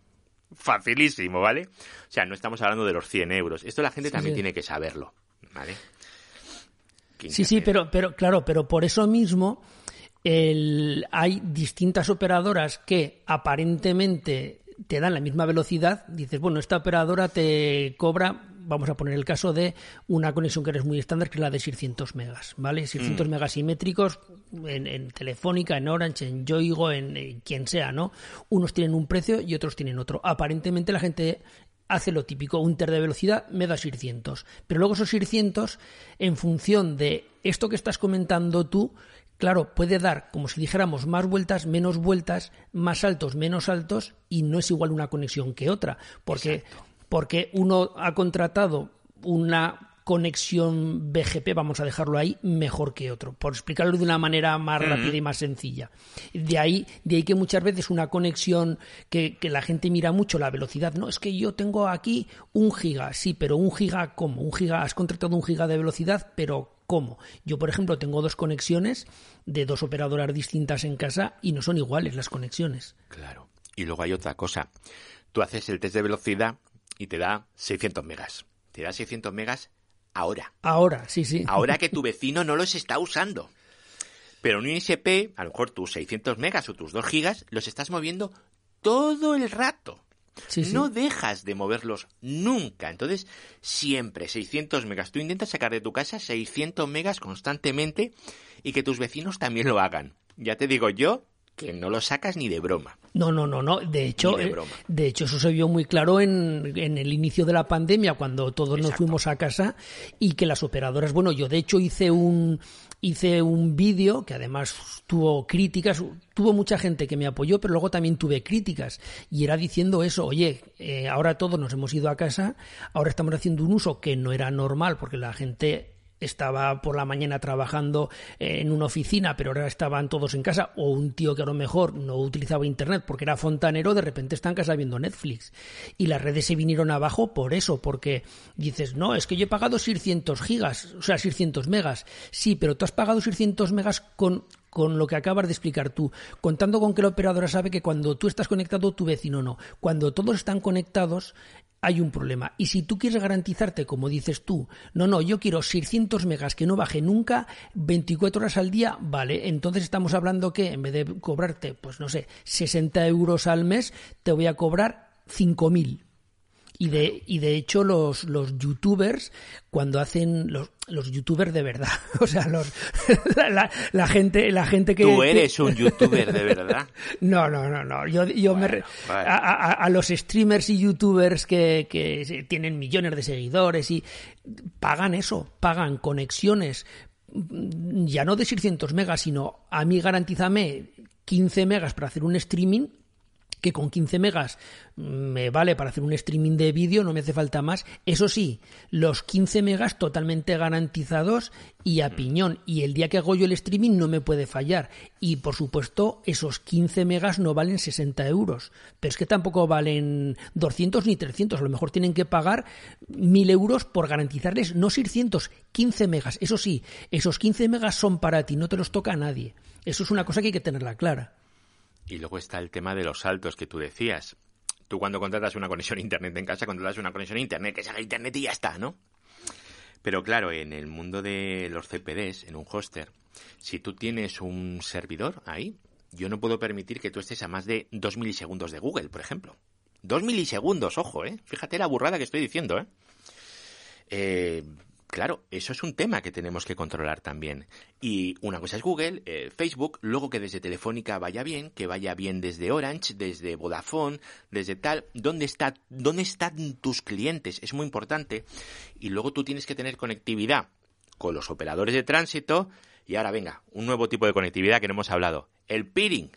facilísimo, ¿vale? O sea, no estamos hablando de los 100 euros. Esto la gente también tiene que saberlo, ¿vale? Sí, sí, pero, pero claro, pero por eso mismo hay distintas operadoras que aparentemente te dan la misma velocidad. Dices, bueno, esta operadora te cobra, vamos a poner el caso de una conexión que eres muy estándar, que es la de 600 megas, ¿vale? 600 mm. megas simétricos en, Telefónica, en Orange, en Yoigo, en, quien sea, ¿no? Unos tienen un precio y otros tienen otro. Aparentemente la gente hace lo típico, un ter de velocidad me da 600. Pero luego esos 600, en función de esto que estás comentando tú, claro, puede dar, como si dijéramos, más vueltas, menos vueltas, más altos, menos altos, y no es igual una conexión que otra, porque, porque uno ha contratado una conexión BGP, vamos a dejarlo ahí, mejor que otro, por explicarlo de una manera más rápida y más sencilla. De ahí, de ahí que muchas veces una conexión que, que, la gente mira mucho la velocidad, no, es que yo tengo aquí un giga, sí, pero un giga ¿cómo? Un giga, has contratado un giga de velocidad, pero ¿Cómo? Yo, por ejemplo, tengo dos conexiones de dos operadoras distintas en casa y no son iguales las conexiones. Claro. Y luego hay otra cosa. Tú haces el test de velocidad y te da 600 megas. Te da 600 megas ahora. Ahora, sí, sí. Ahora que tu <laughs> vecino no los está usando. Pero en un ISP, a lo mejor tus 600 megas o tus 2 gigas los estás moviendo todo el rato. No dejas de moverlos nunca. Entonces, siempre 600 megas. Tú intentas sacar de tu casa 600 megas constantemente y que tus vecinos también lo hagan. Ya te digo yo que no lo sacas ni de broma. No, no, no, no. De hecho, de, eh, hecho eso se vio muy claro en, en, el inicio de la pandemia, cuando todos nos fuimos a casa y que las operadoras, bueno, yo de hecho hice un hice un vídeo que además tuvo críticas, tuvo mucha gente que me apoyó, pero luego también tuve críticas. Y era diciendo eso, oye, eh, ahora todos nos hemos ido a casa, ahora estamos haciendo un uso que no era normal porque la gente estaba por la mañana trabajando en una oficina, pero ahora estaban todos en casa, o un tío que a lo mejor no utilizaba internet porque era fontanero, de repente está en casa viendo Netflix. Y las redes se vinieron abajo por eso, porque dices, no, es que yo he pagado 600 gigas, o sea, 600 megas. Sí, pero tú has pagado 600 megas con con lo que acabas de explicar tú, contando con que la operadora sabe que cuando tú estás conectado, tu vecino no. Cuando todos están conectados, hay un problema. Y si tú quieres garantizarte, como dices tú, no, no, yo quiero 600 megas que no baje nunca, 24 horas al día, vale, entonces estamos hablando que en vez de cobrarte, pues no sé, 60 euros al mes, te voy a cobrar 5.000. Y de, y de hecho los, los youtubers, cuando hacen los, los youtubers de verdad, <laughs> o sea, los, <laughs> la, gente, la gente que... Tú eres un youtuber de verdad. <laughs> No, no, no, no. Yo, yo me... A, a, los streamers y youtubers que, que tienen millones de seguidores y pagan eso, pagan conexiones, ya no de 600 megas, sino a mí garantízame 15 megas para hacer un streaming que con 15 megas me vale para hacer un streaming de vídeo, no me hace falta más. Eso sí, los 15 megas totalmente garantizados y a piñón. Y el día que hago yo el streaming no me puede fallar. Y por supuesto, esos 15 megas no valen 60 euros. Pero es que tampoco valen 200 ni 300. A lo mejor tienen que pagar 1000 euros por garantizarles no 600, 15 megas. Eso sí, esos 15 megas son para ti, no te los toca a nadie. Eso es una cosa que hay que tenerla clara. Y luego está el tema de los saltos que tú decías. Tú cuando contratas una conexión a internet en casa, contratas una conexión a internet, que salga internet y ya está, ¿no? Pero claro, en el mundo de los CPDs, en un hoster, si tú tienes un servidor ahí, yo no puedo permitir que tú estés a más de 2 milisegundos de Google, por ejemplo. 2 milisegundos, ojo, ¿eh? Fíjate la burrada que estoy diciendo, ¿eh? eh Claro, eso es un tema que tenemos que controlar también. Y una cosa es Google, eh, Facebook, luego que desde Telefónica vaya bien, que vaya bien desde Orange, desde Vodafone, desde tal, ¿dónde, está, dónde están tus clientes? Es muy importante. Y luego tú tienes que tener conectividad con los operadores de tránsito. Y ahora venga, un nuevo tipo de conectividad que no hemos hablado, el peering.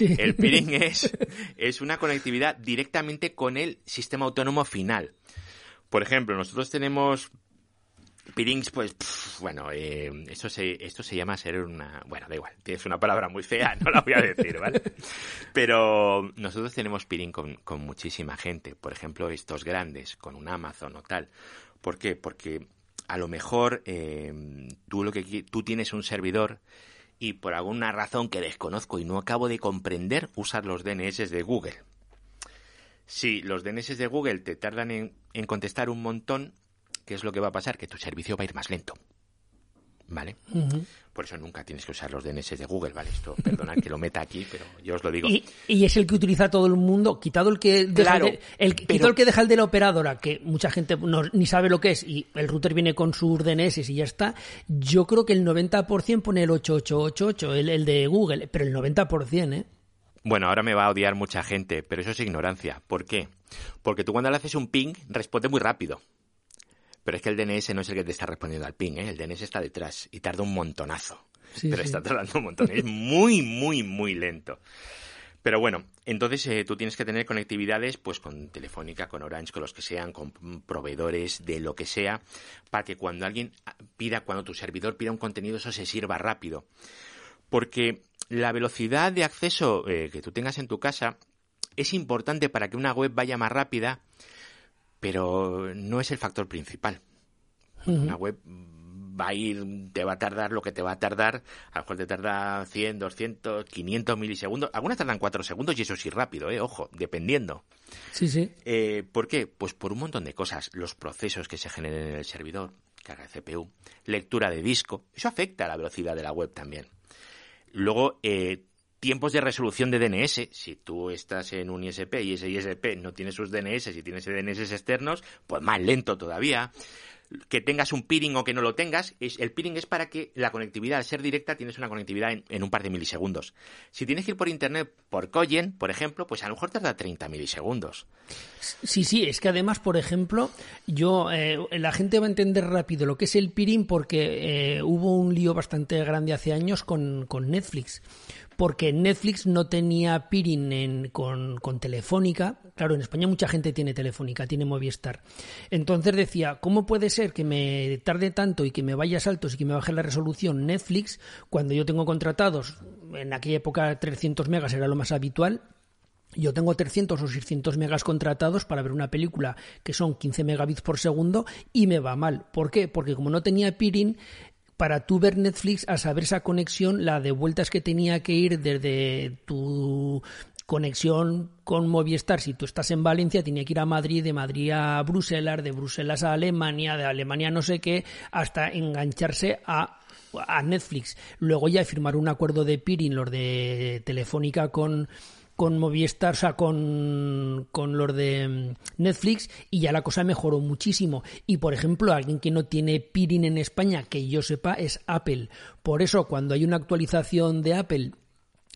El peering <laughs> es, es una conectividad directamente con el sistema autónomo final. Por ejemplo, nosotros tenemos Peerings, pues, bueno, eh, esto, se, esto se llama ser una... Bueno, da igual, tienes una palabra muy fea, no la voy a decir, ¿vale? <laughs> Pero nosotros tenemos peering con, con muchísima gente, por ejemplo, estos grandes, con un Amazon o tal. ¿Por qué? Porque a lo mejor eh, tú, lo que, tú tienes un servidor y por alguna razón que desconozco y no acabo de comprender, usas los DNS de Google. Si los DNS de Google te tardan en, en contestar un montón, ¿qué es lo que va a pasar? Que tu servicio va a ir más lento. ¿Vale? Por eso nunca tienes que usar los DNS de Google, ¿vale? Esto, perdonad que lo meta aquí, pero yo os lo digo. Y, es el que utiliza todo el mundo, quitado el que deja el, el que deja el de la operadora, que mucha gente ni sabe lo que es, y el router viene con sus DNS y ya está. Yo creo que el 90% pone el 8888, el, el de Google, pero el 90%, ¿eh? Bueno, ahora me va a odiar mucha gente, pero eso es ignorancia. ¿Por qué? Porque tú cuando le haces un ping, responde muy rápido. Pero es que el DNS no es el que te está respondiendo al ping, ¿eh? el DNS está detrás y tarda un montonazo. pero está tardando un montón. es muy, muy, muy lento. Pero bueno, entonces eh, tú tienes que tener conectividades pues con Telefónica, con Orange, con los que sean, con proveedores de lo que sea, para que cuando alguien pida, cuando tu servidor pida un contenido, eso se sirva rápido. Porque la velocidad de acceso eh, que tú tengas en tu casa es importante para que una web vaya más rápida pero no es el factor principal. Una web va a ir, te va a tardar lo que te va a tardar, a lo mejor te tarda 100, 200, 500 milisegundos, algunas tardan 4 segundos y eso sí rápido, eh, ojo, dependiendo. Sí, sí. Eh, ¿Por qué? Pues por un montón de cosas, los procesos que se generen en el servidor, carga de CPU, lectura de disco, eso afecta a la velocidad de la web también. Luego, eh, tiempos de resolución de DNS. Si tú estás en un ISP y ese ISP no tiene sus DNS y tiene DNS externos, pues más lento todavía. Que tengas un peering o que no lo tengas, es, el peering es para que la conectividad, al ser directa, tienes una conectividad en, un par de milisegundos. Si tienes que ir por internet por Coyen, por ejemplo, pues a lo mejor tarda 30 milisegundos. Sí, sí, es que además, por ejemplo, yo eh, la gente va a entender rápido lo que es el peering porque eh, hubo un lío bastante grande hace años con Netflix porque Netflix no tenía peering con, con, Telefónica. Claro, en España mucha gente tiene Telefónica, tiene Movistar. Entonces decía, ¿cómo puede ser que me tarde tanto y que me vaya saltos y que me baje la resolución Netflix cuando yo tengo contratados, en aquella época 300 megas era lo más habitual, yo tengo 300 o 600 megas contratados para ver una película que son 15 megabits por segundo y me va mal. ¿Por qué? Porque como no tenía peering, para tú ver Netflix, a saber esa conexión, la de vueltas que tenía que ir desde tu conexión con Movistar, si tú estás en Valencia, tenía que ir a Madrid, de Madrid a Bruselas, de Bruselas a Alemania, de Alemania no sé qué, hasta engancharse a a Netflix. Luego ya firmar un acuerdo de peering, los de Telefónica con, con Movistar, o sea, con, con los de mm, Netflix y ya la cosa mejoró muchísimo. Y por ejemplo, alguien que no tiene peering en España, que yo sepa, es Apple. Por eso, cuando hay una actualización de Apple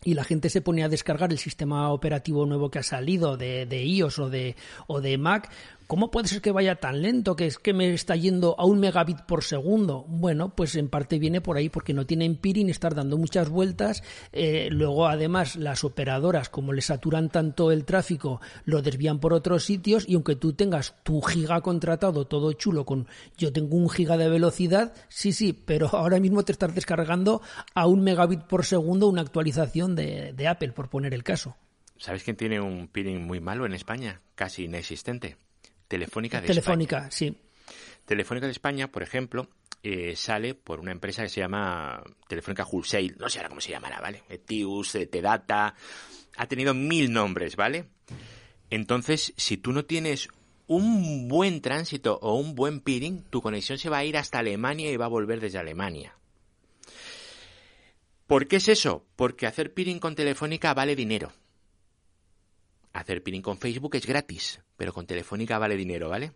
y la gente se pone a descargar el sistema operativo nuevo que ha salido de, de iOS o de, o de Mac, ¿cómo puede ser que vaya tan lento? Que es que me está yendo a un megabit por segundo. Bueno, pues en parte viene por ahí porque no tienen peering, estar dando muchas vueltas. Eh, luego, además, las operadoras, como le saturan tanto el tráfico, lo desvían por otros sitios y aunque tú tengas tu giga contratado todo chulo con yo tengo un giga de velocidad, sí, sí, pero <laughs> ahora mismo te estás descargando a un megabit por segundo una actualización de Apple, por poner el caso. ¿Sabes quién tiene un peering muy malo en España? Casi inexistente. Telefónica de Telefónica, sí. Telefónica de España, por ejemplo, eh, sale por una empresa que se llama Telefónica Wholesale, no sé ahora cómo se llamará, ¿vale? Etius, T-Data, ha tenido mil nombres, ¿vale? Entonces, si tú no tienes un buen tránsito o un buen peering, tu conexión se va a ir hasta Alemania y va a volver desde Alemania. ¿Por qué es eso? Porque hacer peering con Telefónica vale dinero. Hacer peering con Facebook es gratis, pero con Telefónica vale dinero, ¿vale?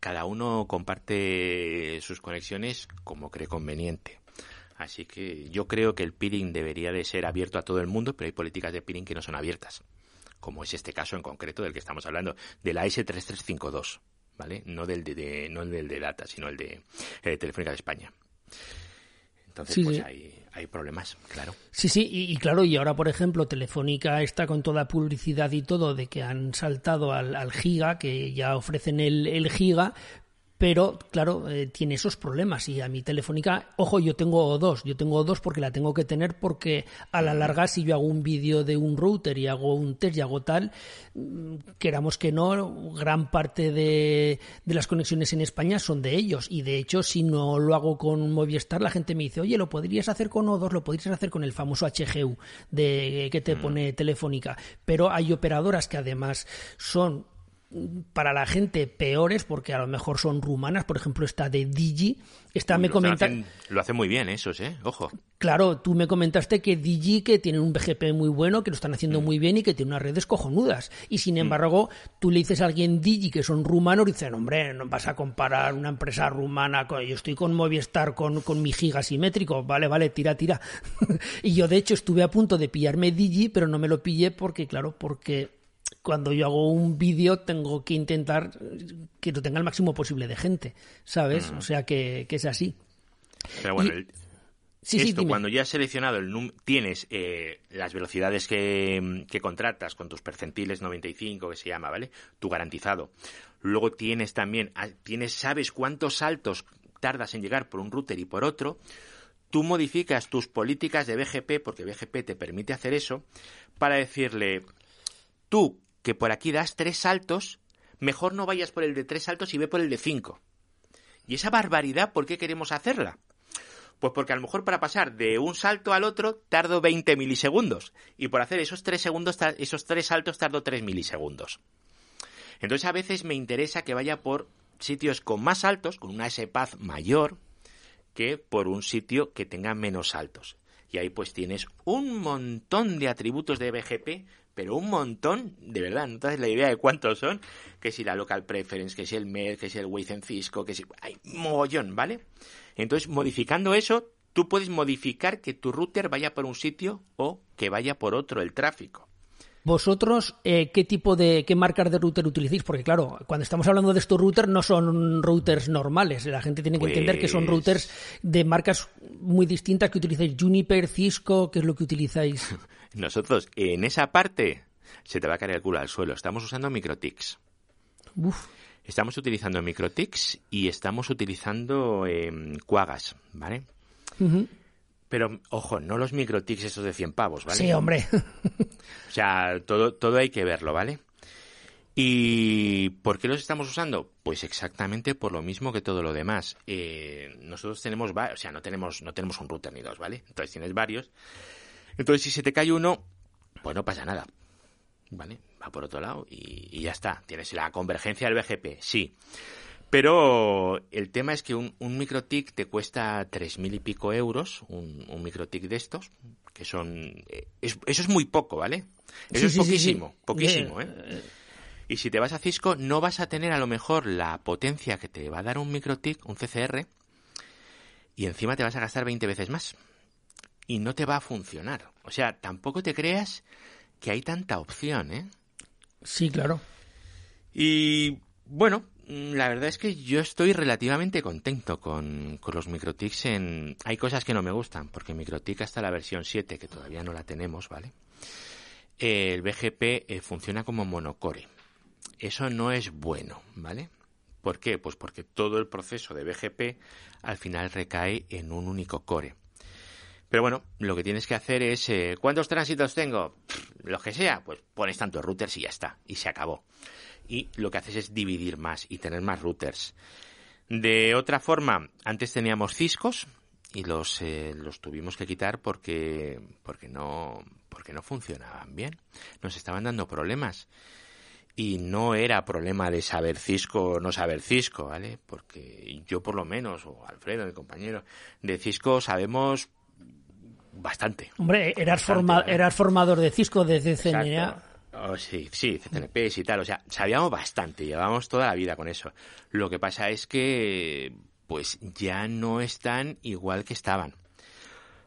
Cada uno comparte sus conexiones como cree conveniente. Así que yo creo que el peering debería de ser abierto a todo el mundo, pero hay políticas de peering que no son abiertas, como es este caso en concreto del que estamos hablando, de la S3352, ¿vale? No del de, no del de Data, sino el de, eh, Telefónica de España. Entonces, pues Hay, hay, problemas, claro. Sí, sí, y, claro, y ahora, por ejemplo, Telefónica está con toda publicidad y todo de que han saltado al, al giga, que ya ofrecen el, el giga, pero claro, eh, tiene esos problemas. Y a mi telefónica, ojo, yo tengo dos, yo tengo dos porque la tengo que tener porque a la larga si yo hago un vídeo de un router y hago un test y hago tal, mm, queramos que no, gran parte de, de las conexiones en España son de ellos. Y de hecho si no lo hago con Movistar la gente me dice, oye, lo podrías hacer con O2, lo podrías hacer con el famoso HGU de que te mm. pone telefónica, pero hay operadoras que además son para la gente peores, porque a lo mejor son rumanas, por ejemplo, esta de Digi. Esta me comenta... Lo hacen muy bien esos, ¿eh? Ojo. Claro, tú me comentaste que Digi, que tiene un BGP muy bueno, que lo están haciendo mm. muy bien y que tiene unas redes cojonudas. Y sin mm. embargo, tú le dices a alguien Digi que son rumanos y dicen, hombre, no vas a comparar una empresa rumana con... Yo estoy con Movistar con, con mi giga simétrico. Vale, vale, tira, tira. <laughs> y yo, de hecho, estuve a punto de pillarme Digi, pero no me lo pillé porque, claro, porque cuando yo hago un vídeo tengo que intentar que lo tenga el máximo posible de gente, ¿sabes? O sea que, es así. Pero bueno, esto cuando ya has seleccionado el tienes eh, las velocidades que, que, contratas con tus percentiles 95 que se llama, ¿vale? Tu garantizado. Luego tienes también, ah, tienes, sabes cuántos saltos tardas en llegar por un router y por otro. Tú modificas tus políticas de BGP, porque BGP te permite hacer eso, para decirle, tú que por aquí das tres saltos, mejor no vayas por el de tres saltos y ve por el de cinco. Y esa barbaridad, ¿por qué queremos hacerla? Pues porque a lo mejor para pasar de un salto al otro tardo 20 milisegundos. Y por hacer esos tres segundos, esos tres saltos tardo 3 milisegundos. Entonces a veces me interesa que vaya por sitios con más saltos, con una S-Path mayor, que por un sitio que tenga menos saltos. Y ahí pues tienes un montón de atributos de BGP pero un montón, de verdad, no te das la idea de cuántos son, que si la local preference, que si el MED, que si el Waze en Cisco, que si... hay mogollón, ¿vale? Entonces, modificando eso, tú puedes modificar que tu router vaya por un sitio o que vaya por otro el tráfico. ¿Vosotros eh, qué tipo de, qué marcas de router utilizáis? Porque claro, cuando estamos hablando de estos routers no son routers normales. La gente tiene que entender que son routers pues de marcas muy distintas que utilizáis. Juniper, Cisco, ¿qué es lo que utilizáis? <laughs> Nosotros, en esa parte, se te va a caer el culo al suelo. Estamos usando MicroTix. Estamos utilizando MicroTix y estamos utilizando eh, Quagas, ¿vale? Pero, ojo, no los microtics esos de 100 pavos, ¿vale? Sí, hombre. <laughs> o sea, todo, todo hay que verlo, ¿vale? ¿Y por qué los estamos usando? Pues exactamente por lo mismo que todo lo demás. Eh, nosotros tenemos, o sea, no tenemos, no tenemos un router ni dos, ¿vale? Entonces tienes varios. Entonces si se te cae uno, pues no pasa nada, ¿vale? Va por otro lado y, y ya está. Tienes la convergencia del BGP, sí. Pero el tema es que un, un microtic te cuesta tres mil y pico euros, un, un microtic de estos, que son... Eh, eso es muy poco, ¿vale? Eso es poquísimo, poquísimo, ¿eh? Y si te vas a Cisco, no vas a tener a lo mejor la potencia que te va a dar un microtic, un CCR, y encima te vas a gastar 20 veces más. Y no te va a funcionar. O sea, tampoco te creas que hay tanta opción, ¿eh? Sí, claro. Y Bueno, la verdad es que yo estoy relativamente contento con, los MicroTics en... Hay cosas que no me gustan, porque MicroTik hasta la versión 7, que todavía no la tenemos, ¿vale? El BGP eh, funciona como monocore. Eso no es bueno, ¿vale? ¿Por qué? Pues porque todo el proceso de BGP al final recae en un único core. Pero bueno, lo que tienes que hacer es, eh, ¿cuántos tránsitos tengo? lo que sea, pues pones tantos routers y ya está, y se acabó y lo que haces es dividir más y tener más routers. De otra forma, antes teníamos ciscos y los, eh, los tuvimos que quitar porque, porque, no, porque no funcionaban bien. Nos estaban dando problemas. Y no era problema de saber Cisco o no saber Cisco, ¿vale? Porque yo por lo menos, o Alfredo, mi compañero, de Cisco sabemos bastante. Hombre, eras, eras formador de Cisco desde CNA. Oh, sí, sí, CCNPs y tal. O sea, sabíamos bastante, llevábamos toda la vida con eso. Lo que pasa es que, pues ya no están igual que estaban.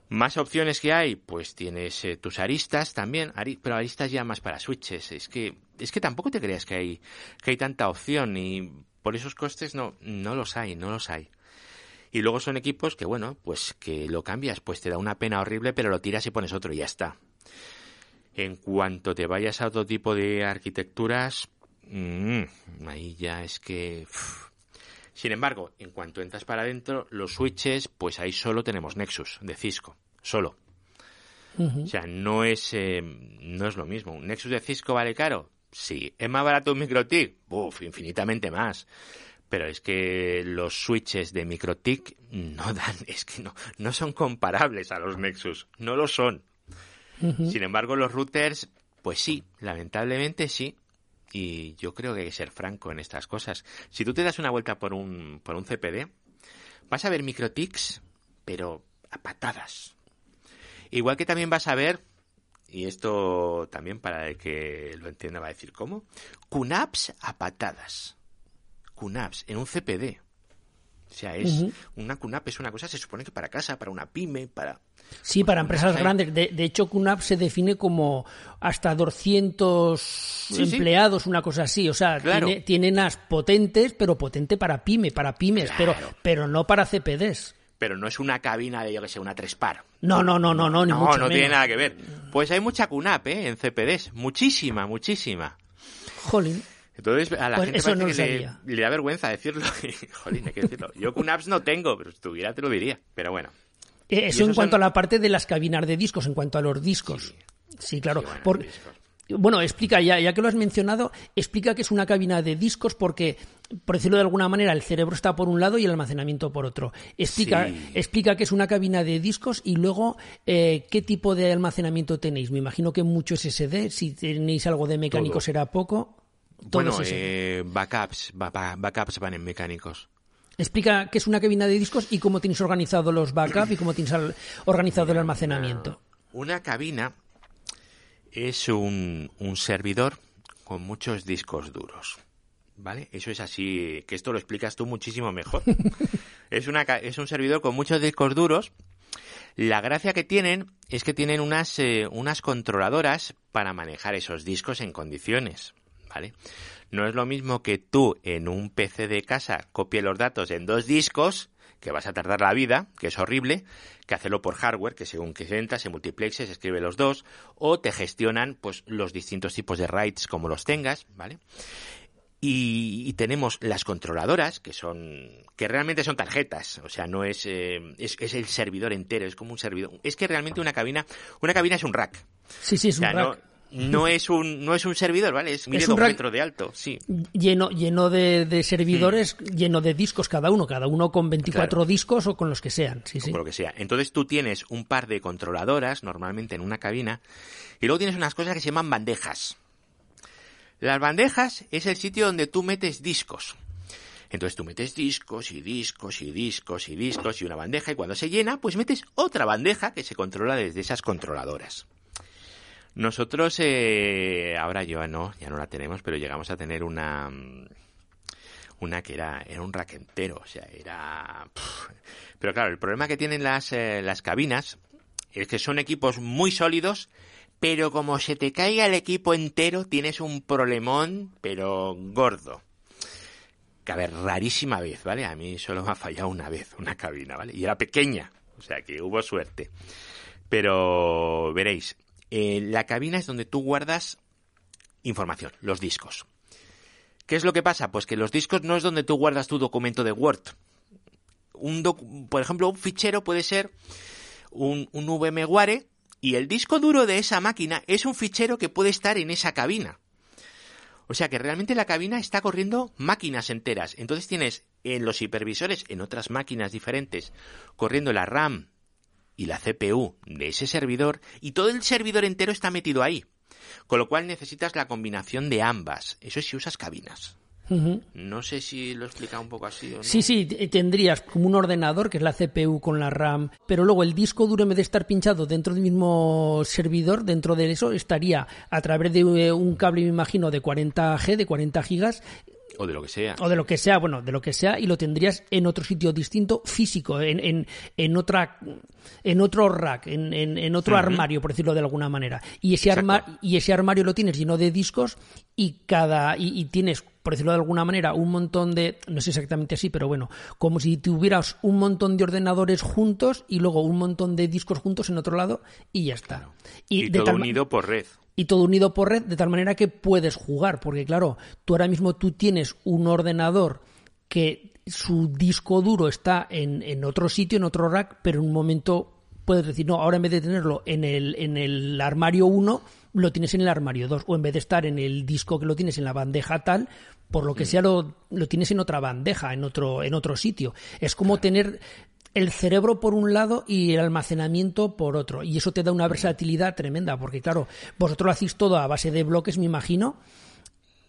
Más opciones que hay, pues tienes eh, tus aristas también, pero aristas ya más para switches. Es que, es que tampoco te creas que hay, que hay tanta opción y por esos costes no, no los hay, no los hay. Y luego son equipos que, bueno, pues que lo cambias, pues te da una pena horrible, pero lo tiras y pones otro y ya está. En cuanto te vayas a otro tipo de arquitecturas, mm, ahí ya es que... Sin embargo, en cuanto entras para adentro, los switches, pues ahí solo tenemos Nexus de Cisco, solo. O sea, no es, eh, no es lo mismo. ¿Un Nexus de Cisco vale caro? Sí. ¿Es más barato un MikroTik? Uf, infinitamente más. Pero es que los switches de MikroTik no <laughs> dan, es que no, no son comparables a los Nexus. No lo son. Sin embargo, los routers, pues sí, lamentablemente sí. Y yo creo que hay que ser franco en estas cosas. Si tú te das una vuelta por un, por un CPD, vas a ver microtics, pero a patadas. Igual que también vas a ver, y esto también para el que lo entienda va a decir cómo, QNAPs a patadas. QNAPs en un CPD. O sea, es una QNAP es una cosa, se supone que para casa, para una pyme, para Sí, para empresas grandes. De, hecho, QNAP se define como hasta 200 empleados, una cosa así. O sea, tiene, NAS potentes, pero potente para pyme, para pymes, pero, pero no para CPDs. Pero no es una cabina de, yo que sé, una tres par. No, no, no, no, no, ni No, no tiene nada que ver. Pues hay mucha QNAP, ¿eh? En CPDs. Muchísima, muchísima. Jolín. Entonces, a la pues gente que le, da vergüenza decirlo. <laughs> Jolín, hay que decirlo. Yo QNAPs no tengo, pero si tuviera te lo diría. Pero bueno. Eh, eso en cuanto a la parte de las cabinas de discos, en cuanto a los discos. Sí, claro. bueno, explica, ya, ya que lo has mencionado, explica que es una cabina de discos porque, por decirlo de alguna manera, el cerebro está por un lado y el almacenamiento por otro. Explica, explica que es una cabina de discos y luego eh, qué tipo de almacenamiento tenéis. Me imagino que mucho SSD, si tenéis algo de mecánico será poco. Bueno, eh, backups, backups van en mecánicos. Explica qué es una cabina de discos y cómo tienes organizado los backups y cómo tienes organizado el almacenamiento. Una, cabina es un, servidor con muchos discos duros. ¿Vale? Eso es así, que esto lo explicas tú muchísimo mejor. <laughs> es, una, es un servidor con muchos discos duros. La gracia que tienen es que tienen unas, eh, unas controladoras para manejar esos discos en condiciones. ¿Vale? No es lo mismo que tú en un PC de casa copies los datos en dos discos, que vas a tardar la vida, que es horrible, que hacerlo por hardware, que según que se entra, se multiplexe, se escribe los dos, o te gestionan pues los distintos tipos de writes como los tengas, ¿vale? Y, tenemos las controladoras que son que realmente son tarjetas o sea no es, eh, es, el servidor entero es como un servidor es que realmente una cabina una cabina es un rack sí sí es un rack no es un no es un servidor, ¿vale? Es dos metros de alto, sí. Lleno lleno de, servidores, mm. lleno de discos cada uno, cada uno con 24 discos o con los que sean, sí, Con lo que sea. Entonces tú tienes un par de controladoras normalmente en una cabina y luego tienes unas cosas que se llaman bandejas. Las bandejas es el sitio donde tú metes discos. Entonces tú metes discos y discos y discos y discos y una bandeja y cuando se llena, pues metes otra bandeja que se controla desde esas controladoras. Nosotros, eh, ahora yo no, ya no la tenemos, pero llegamos a tener una mm, una que era, era un rack entero, o sea, era... Pero claro, el problema que tienen las, eh, las cabinas es que son equipos muy sólidos, pero como se te caiga el equipo entero, tienes un problemón, pero gordo. que a ver, rarísima vez, ¿vale? A mí solo me ha fallado una vez una cabina, ¿vale? Y era pequeña, o sea que hubo suerte. Pero veréis, eh, la cabina es donde tú guardas información, los discos. ¿Qué es lo que pasa? Pues que los discos no es donde tú guardas tu documento de Word. Un por ejemplo, un fichero puede ser un, un VMware y el disco duro de esa máquina es un fichero que puede estar en esa cabina. O sea que realmente la cabina está corriendo máquinas enteras. Entonces tienes en los hipervisores, en otras máquinas diferentes, corriendo la RAM y la CPU de ese servidor y todo el servidor entero está metido ahí. Con lo cual necesitas la combinación de ambas. Eso es si usas cabinas. No sé si lo he explicado un poco así o no. Sí, sí, tendrías como un ordenador que es la CPU con la RAM, pero luego el disco duro en vez de estar pinchado dentro del mismo servidor, dentro de eso estaría a través de eh, un cable, me imagino, de 40G, de 40 gigas, o de lo que sea. O de lo que sea, bueno, de lo que sea, y lo tendrías en otro sitio distinto, físico, en, en, en otra en otro rack, en, en otro armario, por decirlo de alguna manera. Y ese, arma, y ese armario lo tienes lleno de discos y cada y, y, tienes, por decirlo de alguna manera, un montón de, no sé exactamente así, pero bueno, como si tuvieras un montón de ordenadores juntos y luego un montón de discos juntos en otro lado y ya está. Y, todo unido por red y todo unido por red de tal manera que puedes jugar, porque claro, tú ahora mismo tú tienes un ordenador que su disco duro está en, en otro sitio, en otro rack, pero en un momento puedes decir, no, ahora en vez de tenerlo en el, en el armario 1, lo tienes en el armario 2, o en vez de estar en el disco que lo tienes en la bandeja tal, por lo que mm. sea lo, lo tienes en otra bandeja, en otro, en otro sitio. Es como tener el cerebro por un lado y el almacenamiento por otro. Y eso te da una versatilidad tremenda, porque claro, vosotros lo hacéis todo a base de bloques, me imagino.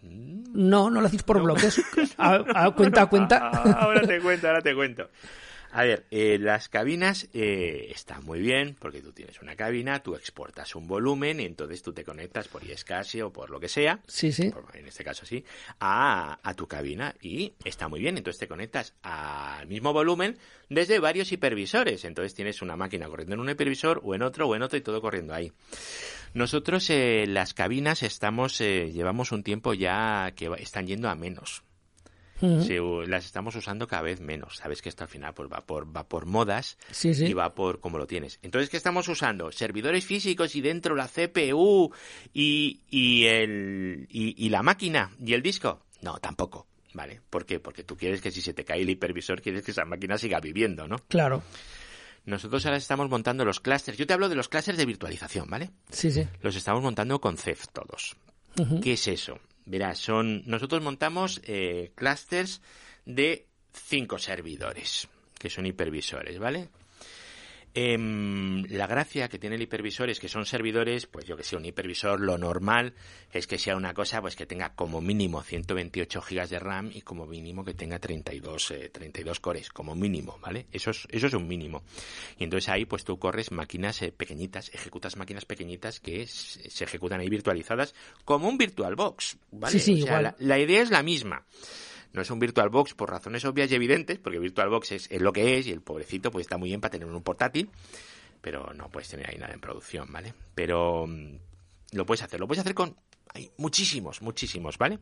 No, no lo hacéis por bloques. A, <laughs> cuenta, cuenta. <laughs> Ahora te cuento, ahora te cuento. A ver, eh, las cabinas eh, están muy bien porque tú tienes una cabina, tú exportas un volumen y entonces tú te conectas por ISCASI o por lo que sea, sí, sí. en este caso sí, a, a tu cabina y está muy bien. Entonces te conectas al mismo volumen desde varios hipervisores. Entonces tienes una máquina corriendo en un hipervisor o en otro o en otro y todo corriendo ahí. Nosotros eh, las cabinas estamos eh, llevamos un tiempo ya que están yendo a menos las estamos usando cada vez menos. Sabes que esto al final pues, va, por, va por modas y va por cómo lo tienes. Entonces, ¿qué estamos usando? Servidores físicos y dentro la CPU y, y, el, y, la máquina y el disco. No, tampoco. ¿Vale? ¿Por qué? Porque tú quieres que si se te cae el hipervisor, quieres que esa máquina siga viviendo, ¿no? Claro. Nosotros ahora estamos montando los clusters. Yo te hablo de los clusters de virtualización, ¿vale? Sí, sí. Los estamos montando con Ceph todos. ¿Qué es eso? Verás, son, nosotros montamos eh, clusters de cinco servidores, que son hipervisores, ¿vale? Em, la gracia que tiene el hipervisor es que son servidores, pues yo que sé, un hipervisor, lo normal es que sea una cosa pues que tenga como mínimo 128 gigas de RAM y como mínimo que tenga 32, 32 eh, cores, como mínimo, ¿vale? Eso es, eso es un mínimo. Y entonces ahí pues tú corres máquinas eh, pequeñitas, ejecutas máquinas pequeñitas que se ejecutan ahí virtualizadas como un VirtualBox, ¿vale? Sí, sí, la idea es la misma no es un VirtualBox por razones obvias y evidentes, porque VirtualBox es, es lo que es y el pobrecito pues está muy bien para tener un portátil, pero no puedes tener ahí nada en producción, ¿vale? Pero mm, lo puedes hacer, lo puedes hacer con hay muchísimos, muchísimos, ¿vale?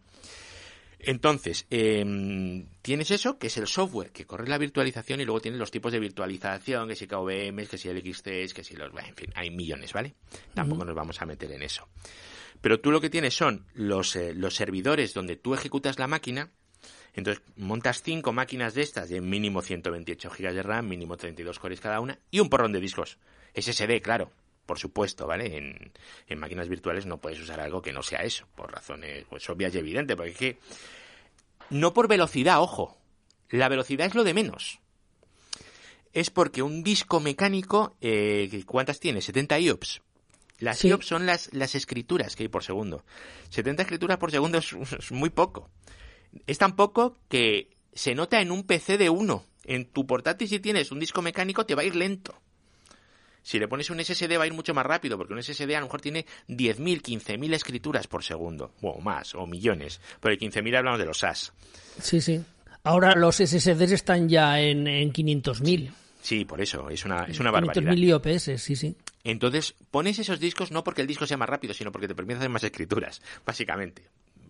Entonces, em, tienes eso, que es el software que corre la virtualización y luego tienes los tipos de virtualización, que si KVM, que si XT, que si los... En fin, hay millones, ¿vale? Tampoco nos vamos a meter en eso. Pero tú lo que tienes son los, eh, los servidores donde tú ejecutas la máquina entonces, montas cinco máquinas de estas de mínimo 128 GB de RAM, mínimo 32 cores cada una y un porrón de discos. SSD, claro, por supuesto, ¿vale? En, en máquinas virtuales no puedes usar algo que no sea eso, por razones pues, obvias y evidentes, porque es que no por velocidad, ojo, la velocidad es lo de menos. Es porque un disco mecánico, eh, ¿cuántas tiene? 70 IOPS. Las IOPS son las, las escrituras que hay por segundo. 70 escrituras por segundo es <laughs> muy poco es tan poco que se nota en un PC de uno. En tu portátil si tienes un disco mecánico te va a ir lento. Si le pones un SSD va a ir mucho más rápido, porque un SSD a lo mejor tiene 10.000, 15.000 escrituras por segundo, o más, o millones. Pero el 15.000 hablamos de los SAS. Sí, sí. Ahora los SSDs están ya en, en 500.000. Sí, por eso, es una, es una barbaridad. 500.000 IOPS, sí, sí. Entonces, pones esos discos no porque el disco sea más rápido, sino porque te permite hacer más escrituras, básicamente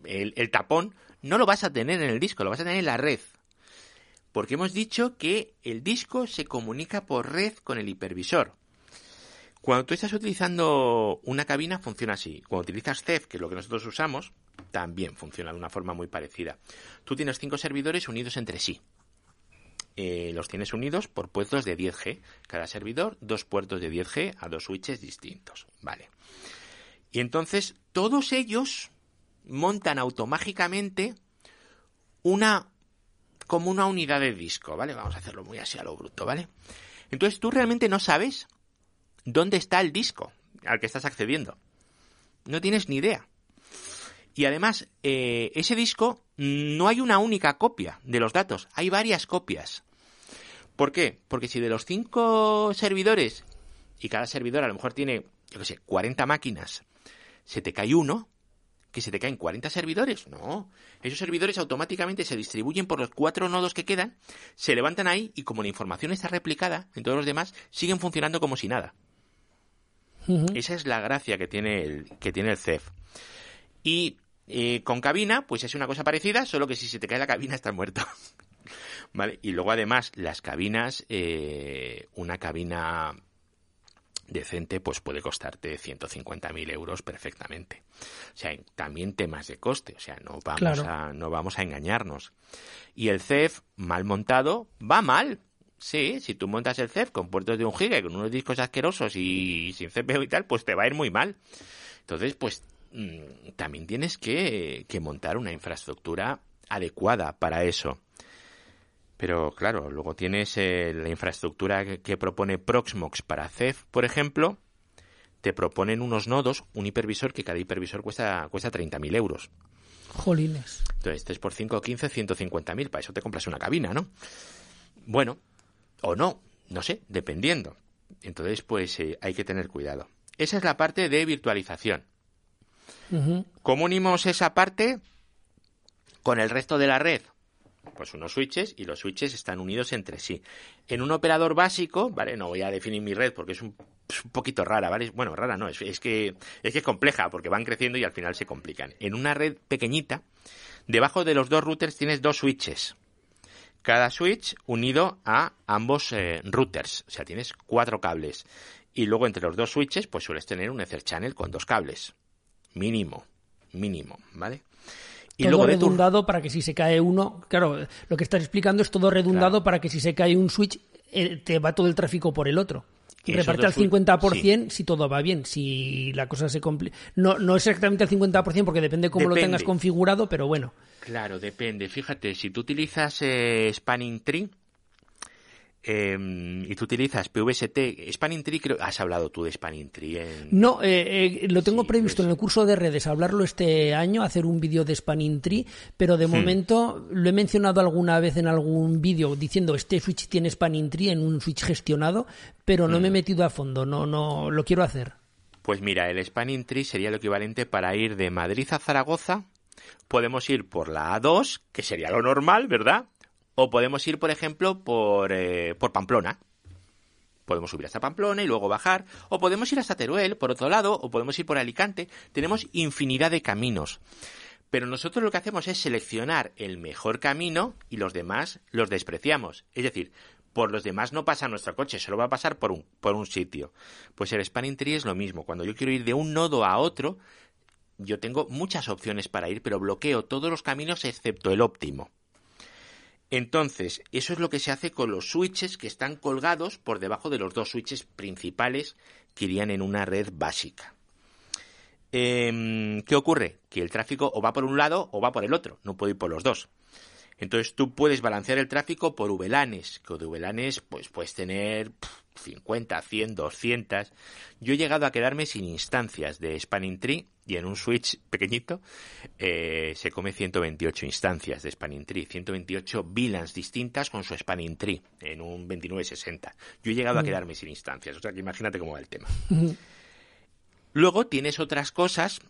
el, tapón, no lo vas a tener en el disco, lo vas a tener en la red. Porque hemos dicho que el disco se comunica por red con el hipervisor. Cuando tú estás utilizando una cabina funciona así. Cuando utilizas CEF, que es lo que nosotros usamos, también funciona de una forma muy parecida. Tú tienes cinco servidores unidos entre sí. Eh, los tienes unidos por puertos de 10G. Cada servidor, dos puertos de 10G a dos switches distintos. Vale. Y entonces todos ellos montan automáticamente una como una unidad de disco, ¿vale? Vamos a hacerlo muy así a lo bruto, ¿vale? Entonces tú realmente no sabes dónde está el disco al que estás accediendo. No tienes ni idea. Y además, eh, ese disco no hay una única copia de los datos, hay varias copias. ¿Por qué? Porque si de los cinco servidores, y cada servidor a lo mejor tiene, yo qué sé, 40 máquinas, se te cae uno, que se te caen 40 servidores. No, esos servidores automáticamente se distribuyen por los cuatro nodos que quedan, se levantan ahí y como la información está replicada en todos los demás, siguen funcionando como si nada. Esa es la gracia que tiene el, que tiene el CEF. Y eh, con cabina, pues es una cosa parecida, solo que si se te cae la cabina estás muerto. <laughs> ¿Vale? Y luego además las cabinas, eh, una cabina decente pues puede costarte 150.000 euros perfectamente. O sea, también temas de coste, o sea, no vamos, a, no vamos a engañarnos. Y el CEF mal montado va mal, Sí, si tú montas el CEF con puertos de un giga y con unos discos asquerosos y sin CPU y tal, pues te va a ir muy mal. Entonces, pues mm, también tienes que, montar una infraestructura adecuada para eso. Pero claro, luego tienes eh, la infraestructura que, propone Proxmox para CEF, por ejemplo, te proponen unos nodos, un hipervisor que cada hipervisor cuesta, cuesta 30.000 euros. Jolines. Entonces, 3 por 5, 15, 150.000. Para eso te compras una cabina, ¿no? Bueno, o no, no sé, dependiendo. Entonces, pues eh, hay que tener cuidado. Esa es la parte de virtualización. ¿Cómo unimos esa parte con el resto de la red? Pues unos switches y los switches están unidos entre sí. En un operador básico, ¿vale? No voy a definir mi red porque es un, poquito rara, ¿vale? Bueno, rara no, es, que, es que es compleja porque van creciendo y al final se complican. En una red pequeñita, debajo de los dos routers tienes dos switches cada switch unido a ambos eh, routers. O sea, tienes cuatro cables. Y luego entre los dos switches, pues sueles tener un Ether Channel con dos cables. Mínimo, mínimo, ¿vale? Y todo redundado para que si se cae uno, claro, lo que estás explicando es todo redundado para que si se cae un switch, eh, te va todo el tráfico por el otro. Y reparte al 50% si todo va bien. Si la cosa se complica. No, no exactamente al 50% porque depende cómo lo tengas configurado, pero bueno. Claro, depende. Fíjate, si tú utilizas eh, Spanning Tree em, y tú utilizas PVST, Spanning Tree, creo, has hablado tú de Spanning Tree. No, eh, eh, lo tengo previsto pues en el curso de redes, hablarlo este año, hacer un vídeo de Spanning Tree, pero de hmm. momento lo he mencionado alguna vez en algún vídeo diciendo este switch tiene Spanning Tree en un switch gestionado, pero no me he hmm. metido a fondo, no, no, lo quiero hacer. Pues mira, el Spanning Tree sería lo equivalente para ir de Madrid a Zaragoza podemos ir por la A2, que sería lo normal, ¿verdad? O podemos ir, por ejemplo, por, eh, por Pamplona. Podemos subir hasta Pamplona y luego bajar. O podemos ir hasta Teruel, por otro lado, o podemos ir por Alicante. Tenemos infinidad de caminos. Pero nosotros lo que hacemos es seleccionar el mejor camino y los demás los despreciamos. Es decir, por los demás no pasa nuestro coche, solo va a pasar por un, por un sitio. Pues el Spanning Tree es lo mismo. Cuando yo quiero ir de un nodo a otro, yo tengo muchas opciones para ir, pero bloqueo todos los caminos excepto el óptimo. Entonces, eso es lo que se hace con los switches que están colgados por debajo de los dos switches principales que irían en una red básica. Em, ¿Qué ocurre? Que el tráfico o va por un lado o va por el otro, no puede ir por los dos. Entonces tú puedes balancear el tráfico por VLANes, que de VLANes pues puedes tener 50, 100, 200. Yo he llegado a quedarme sin instancias de Spanning Tree y en un switch pequeñito eh, se come 128 instancias de Spanning Tree, 128 VLANs distintas con su Spanning Tree en un 2960. Yo he llegado a mm. quedarme sin instancias, o sea que imagínate cómo va el tema. Luego tienes otras cosas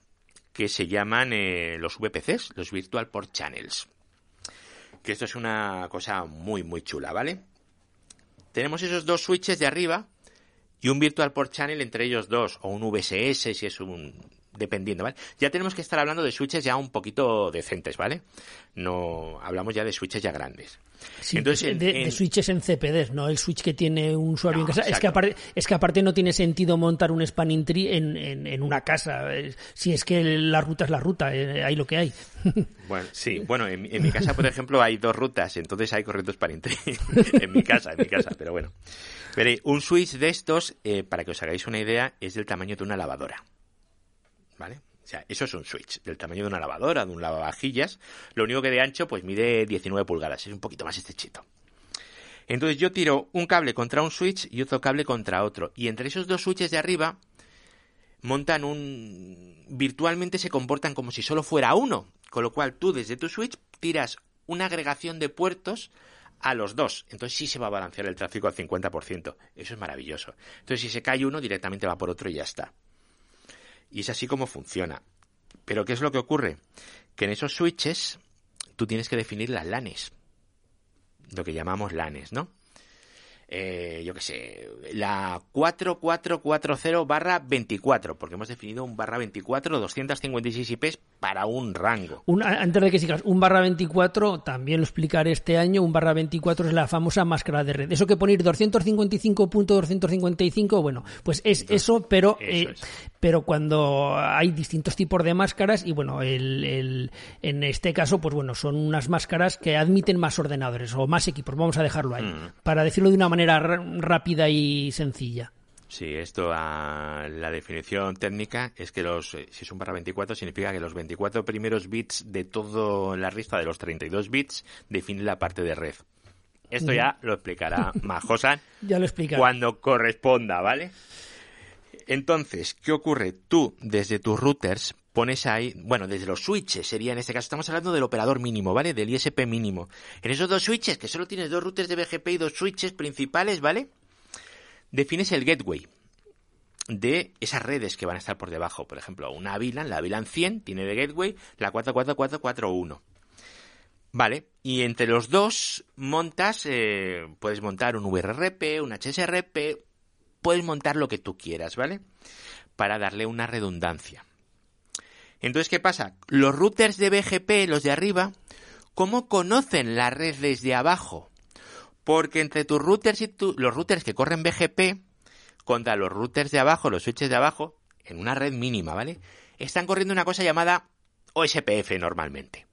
que se llaman eh, los VPCs, los Virtual Port Channels. Que esto es una cosa muy, muy chula, ¿vale? Tenemos esos dos switches de arriba y un Virtual Port Channel entre ellos dos, o un VSS si es un dependiendo, ¿vale? Ya tenemos que estar hablando de switches ya un poquito decentes, ¿vale? No hablamos ya de switches ya grandes. Sí, Entonces, de, switches en CPDs, no el switch que tiene un usuario en casa. Es que, aparte, es que aparte no tiene sentido montar un spanning tree en, en, una casa. Si es que la ruta es la ruta, eh, hay lo que hay. <laughs> Bueno, sí. Bueno, en, mi casa, por ejemplo, hay dos rutas, entonces hay correcto spanning tree. <laughs> en mi casa, en mi casa, pero bueno. Veréis, un switch de estos, eh, para que os hagáis una idea, es del tamaño de una lavadora. ¿Vale? O sea, eso es un switch del tamaño de una lavadora, de un lavavajillas. Lo único que de ancho, pues mide 19 pulgadas, es un poquito más estrechito. Entonces yo tiro un cable contra un switch y otro cable contra otro. Y entre esos dos switches de arriba montan un... virtualmente se comportan como si solo fuera uno. Con lo cual tú desde tu switch tiras una agregación de puertos a los dos. Entonces sí se va a balancear el tráfico al 50%. Eso es maravilloso. Entonces si se cae uno, directamente va por otro y ya está. Y es así como funciona. Pero ¿qué es lo que ocurre? Que en esos switches tú tienes que definir las LANes. Lo que llamamos LANes, ¿no? Eh, yo qué sé, la 4440 barra 24, porque hemos definido un barra 24, 256 IPs para un rango. antes de que sigas, un barra 24, también lo explicaré este año, un barra 24 es la famosa máscara de red. Eso que poner 255.255, bueno, pues es eso, pero, eh, pero cuando hay distintos tipos de máscaras y bueno, el, en este caso, pues bueno, son unas máscaras que admiten más ordenadores o más equipos, vamos a dejarlo ahí, mm. para decirlo de una manera rápida y sencilla. Sí, esto a la definición técnica es que los eh, si es un barra 24 significa que los 24 primeros bits de toda la lista de los 32 bits definen la parte de red. Esto ya lo explicará <laughs> Majosan ya lo cuando corresponda, ¿vale? Entonces, ¿qué ocurre? Tú, desde tus routers, pones ahí, bueno, desde los switches sería en este caso, estamos hablando del operador mínimo, ¿vale? Del ISP mínimo. En esos dos switches, que solo tienes dos routers de BGP y dos switches principales, ¿vale? Defines el gateway de esas redes que van a estar por debajo. Por ejemplo, una VLAN, la VLAN 100 tiene de gateway la 44441. Vale, y entre los dos montas, eh, puedes montar un VRRP, un HSRP, puedes montar lo que tú quieras, ¿vale? Para darle una redundancia. Entonces, ¿qué pasa? Los routers de BGP, los de arriba, ¿cómo conocen la red desde abajo? Porque entre tus routers y los routers que corren BGP contra los routers de abajo, los switches de abajo, en una red mínima, ¿vale? Están corriendo una cosa llamada OSPF normalmente.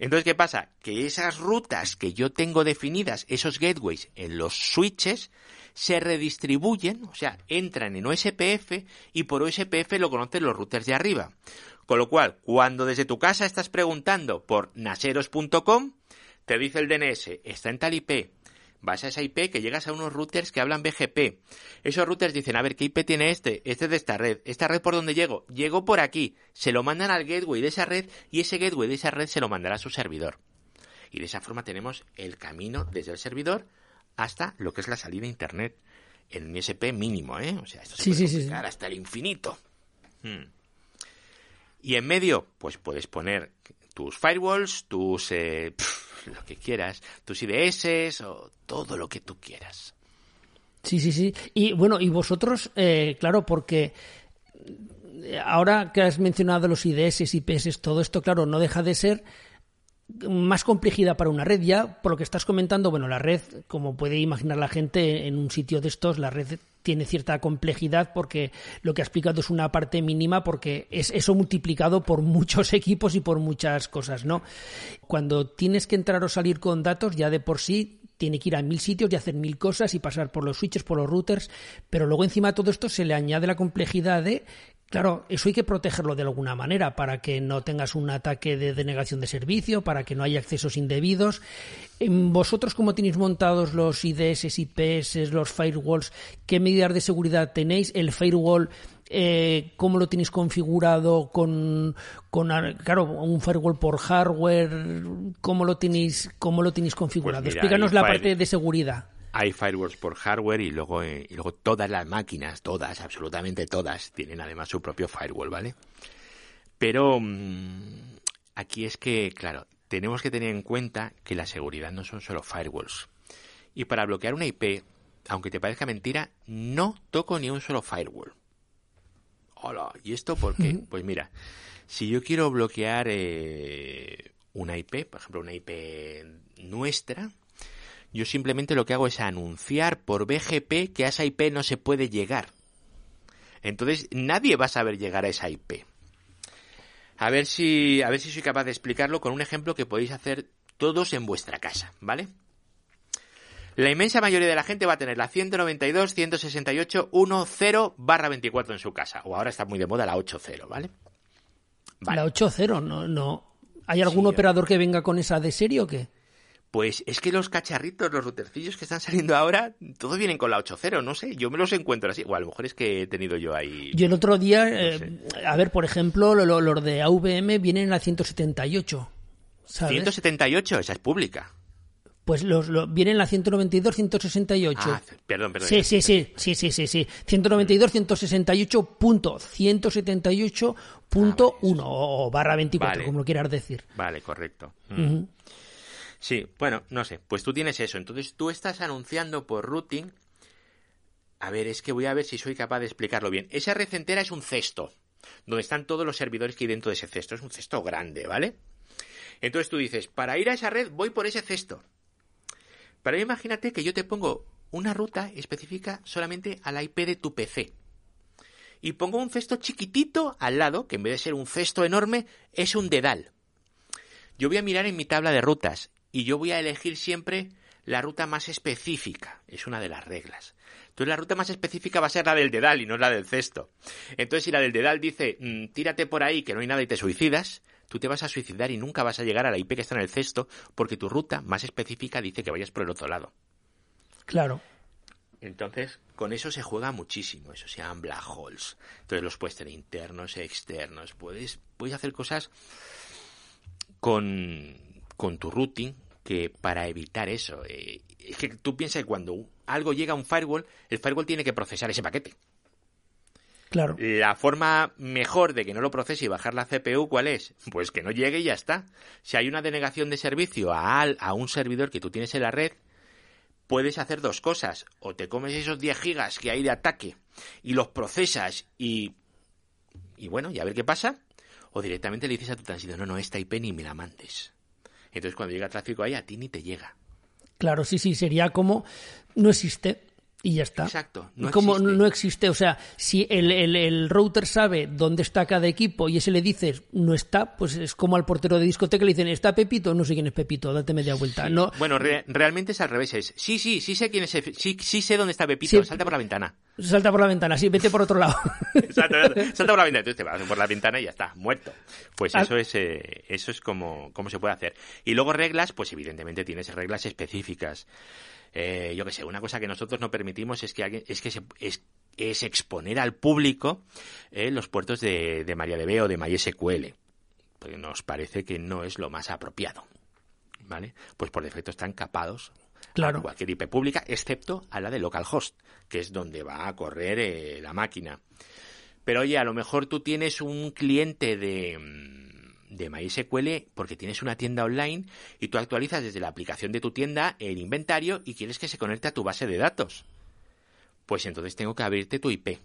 Entonces, ¿qué pasa? Que esas rutas que yo tengo definidas, esos gateways en los switches, se redistribuyen, o sea, entran en OSPF y por OSPF lo conocen los routers de arriba. Con lo cual, cuando desde tu casa estás preguntando por naseros.com, te dice el DNS, está en tal IP, vas a esa IP que llegas a unos routers que hablan BGP. Esos routers dicen, a ver, ¿qué IP tiene este? Este es de esta red. ¿Esta red por dónde llego? Llego por aquí. Se lo mandan al gateway de esa red y ese gateway de esa red se lo mandará a su servidor. Y de esa forma tenemos el camino desde el servidor hasta lo que es la salida a Internet en un ISP mínimo, ¿eh? O sea, esto se puede hasta el infinito. Hmm. Y en medio, pues puedes poner tus firewalls, tus... Eh, lo que quieras, tus IDS o todo lo que tú quieras. Sí, sí, sí. Y bueno, y vosotros, eh, claro, porque ahora que has mencionado los IDS, IPS, todo esto, claro, no deja de ser más complejidad para una red. Ya, por lo que estás comentando, bueno, la red, como puede imaginar la gente en un sitio de estos, la red tiene cierta complejidad porque lo que ha explicado es una parte mínima porque es eso multiplicado por <laughs> muchos equipos y por muchas cosas, ¿no? Cuando tienes que entrar o salir con datos, ya de por sí tiene que ir a mil sitios y hacer mil cosas y pasar por los switches, por los routers, pero luego encima de todo esto se le añade la complejidad de Claro, eso hay que protegerlo de alguna manera para que no tengas un ataque de denegación de servicio, para que no haya accesos indebidos. Vosotros, ¿cómo tenéis montados los IDS, IPS, los firewalls? ¿Qué medidas de seguridad tenéis? ¿El firewall eh, cómo lo tenéis configurado con, con, claro, un firewall por hardware, cómo lo tenéis, cómo lo tenéis configurado. Pues Explícanos la parte de seguridad hay firewalls por hardware y luego, eh, y luego todas las máquinas, todas, absolutamente todas, tienen además su propio firewall, ¿vale? Pero mm, aquí es que, claro, tenemos que tener en cuenta que la seguridad no son solo firewalls. Y para bloquear una IP, aunque te parezca mentira, no toco ni un solo firewall. hola, ¿y esto por qué? Pues mira, si yo quiero bloquear eh, una IP, por ejemplo, una IP nuestra, yo simplemente lo que hago es anunciar por BGP que a esa IP no se puede llegar. Entonces nadie va a saber llegar a esa IP. A ver si, a ver si soy capaz de explicarlo con un ejemplo que podéis hacer todos en vuestra casa, ¿vale? La inmensa mayoría de la gente va a tener la 192, 168, 10 barra 24 en su casa. O ahora está muy de moda la 80, ¿vale? La 80, no, no. ¿Hay algún operador que venga con esa de serie o qué? Pues es que los cacharritos, los routercillos que están saliendo ahora, todos vienen con la 8.0, no sé, yo me los encuentro así. O a lo mejor es que he tenido yo ahí... Yo el otro día, eh, a ver, por ejemplo, los de AVM vienen en la 178. ¿sabes? 178, esa es pública. Pues los, vienen en la 192, 168. Ah, perdón, perdón. Sí, sí, sí, sí, sí, sí, sí. 192, 168, punto, 178.1 o barra 24, como lo quieras decir. Vale, correcto. Mm. Sí, bueno, no sé. Pues tú tienes eso. Entonces tú estás anunciando por routing. A ver, es que voy a ver si soy capaz de explicarlo bien. Esa red entera es un cesto, donde están todos los servidores que hay dentro de ese cesto. Es un cesto grande, ¿vale? Entonces tú dices, para ir a esa red voy por ese cesto. Pero imagínate que yo te pongo una ruta específica solamente a la IP de tu PC. Y pongo un cesto chiquitito al lado, que en vez de ser un cesto enorme, es un dedal. Yo voy a mirar en mi tabla de rutas y yo voy a elegir siempre la ruta más específica. Es una de las reglas. Entonces la ruta más específica va a ser la del dedal y no la del cesto. Entonces si la del dedal dice mm, tírate por ahí que no hay nada y te suicidas, tú te vas a suicidar y nunca vas a llegar a la IP que está en el cesto porque tu ruta más específica dice que vayas por el otro lado. Claro. Entonces, con eso se juega muchísimo. Eso se llaman black holes. Entonces los puedes tener internos, externos. Puedes, puedes hacer cosas con, con tu routing que para evitar eso. Eh, es que tú piensas que cuando algo llega a un firewall, el firewall tiene que procesar ese paquete. Claro. La forma mejor de que no lo procese y bajar la CPU, ¿cuál es? Pues que no llegue y ya está. Si hay una denegación de servicio a, a un servidor que tú tienes en la red, puedes hacer dos cosas. O te comes esos 10 gigas que hay de ataque y los procesas y. Y bueno, y a ver qué pasa. O directamente le dices a tu transito, no, no, esta IP ni me la mandes. Entonces cuando llega tráfico ahí, a ti ni te llega. Claro, sí, sí, sería como no existe y ya está. Exacto. No como existe. no existe, o sea, si el, el, router sabe dónde está cada equipo y ese le dices no está, pues es como al portero de discoteca le dicen está Pepito, no sé quién es Pepito, date media vuelta. No. Bueno, realmente es al revés, es sí, sí, sí sé quién es, sí, sí sé dónde está Pepito, salta por la ventana. Salta por la ventana, sí, vete por otro lado. <laughs> salta, por la ventana, entonces te vas por la ventana y ya está, muerto. Pues eso es, eh, eso es como, como se puede hacer. Y luego reglas, pues evidentemente tienes reglas específicas. Eh, yo qué sé, una cosa que nosotros no permitimos es que es que es, exponer al público eh, los puertos de, de MariaDB o de MySQL, porque nos parece que no es lo más apropiado, ¿vale? Pues por defecto están capados claro. a cualquier IP pública, excepto a la de localhost, que es donde va a correr eh, la máquina. Pero oye, a lo mejor tú tienes un cliente de mm, de MySQL porque tienes una tienda online y tú actualizas desde la aplicación de tu tienda el inventario y quieres que se conecte a tu base de datos. Pues entonces tengo que abrirte tu IP.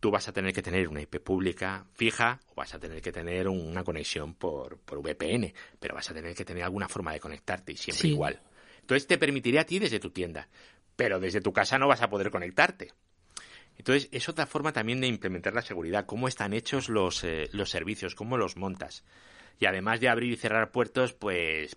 Tú vas a tener que tener una IP pública fija o vas a tener que tener una conexión por, por VPN, pero vas a tener que tener alguna forma de conectarte y siempre igual. Entonces te permitiré a ti desde tu tienda, pero desde tu casa no vas a poder conectarte. Entonces, es otra forma también de implementar la seguridad, cómo están hechos los, eh, los servicios, cómo los montas. Y además de abrir y cerrar puertos, pues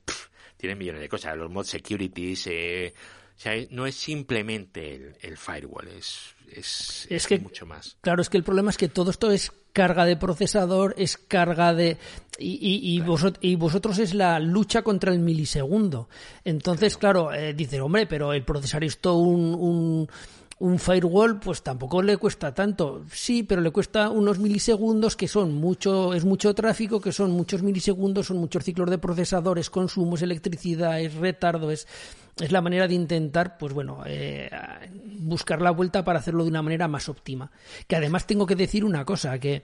tienes millones de cosas, los mod securities, eh, o sea, no es simplemente el, firewall, es, es, que, mucho más. Claro, es que el problema es que todo esto es carga de procesador, es carga de... Y, y, vosotros es la lucha contra el milisegundo. Entonces, claro, eh, dices, hombre, pero el procesar esto un un firewall pues tampoco le cuesta tanto. Sí, pero le cuesta unos milisegundos que son mucho, es mucho tráfico, que son muchos milisegundos, son muchos ciclos de procesadores, consumos, electricidad, es retardo, es, es la manera de intentar, pues bueno, eh, buscar la vuelta para hacerlo de una manera más óptima. Que además tengo que decir una cosa, que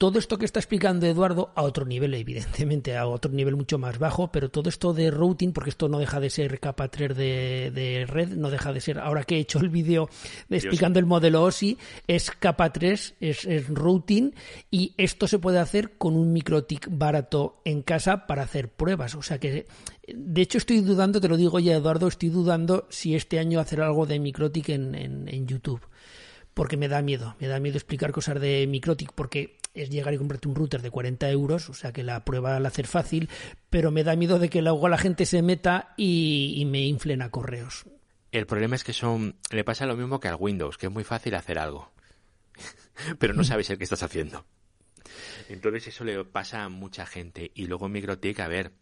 todo esto que está explicando Eduardo a otro nivel, evidentemente, a otro nivel mucho más bajo, pero todo esto de routing, porque esto no deja de ser capa 3 de, red, no deja de ser, ahora que he hecho el vídeo explicando el modelo OSI, es capa 3, es, es, routing, y esto se puede hacer con un microtic barato en casa para hacer pruebas. O sea que, de hecho, estoy dudando, te lo digo ya, Eduardo, estoy dudando si este año hacer algo de microtic en, en YouTube porque me da miedo, me da miedo explicar cosas de Microtic porque es llegar y comprarte un router de 40 euros, o sea que la prueba la hacer fácil, pero me da miedo de que luego la gente se meta y, me inflen a correos. El problema es que son le pasa lo mismo que al Windows, que es muy fácil hacer algo, <laughs> pero no sabes el que estás haciendo. Entonces eso le pasa a mucha gente. Y luego en Microtic, a ver,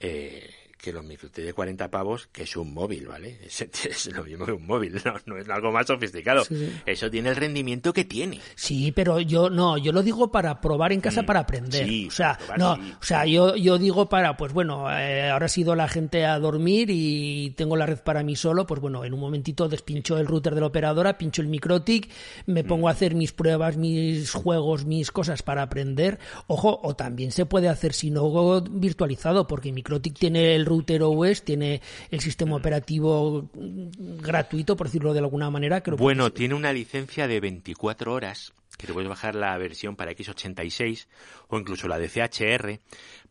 eh, que los micro de 40 pavos, que es un móvil, ¿vale? <laughs> Es, lo mismo que un móvil, <laughs> no, es algo más sofisticado. Eso tiene el rendimiento que tiene. Sí, pero yo no, yo lo digo para probar en casa mm, para aprender. o sea, no, o sea, yo, yo digo para, pues bueno, eh, ahora ha sido la gente a dormir y tengo la red para mí solo, pues bueno, en un momentito despincho el router de la operadora, pincho el Microtic, me mm. pongo a hacer mis pruebas, mis juegos, mis cosas para aprender. Ojo, o también se puede hacer si no virtualizado, porque Microtic tiene el router OS, tiene el sistema mm. operativo gratuito, por decirlo de alguna manera. bueno, tiene una licencia de 24 horas, que te puedes bajar la versión para X86 o incluso la de CHR,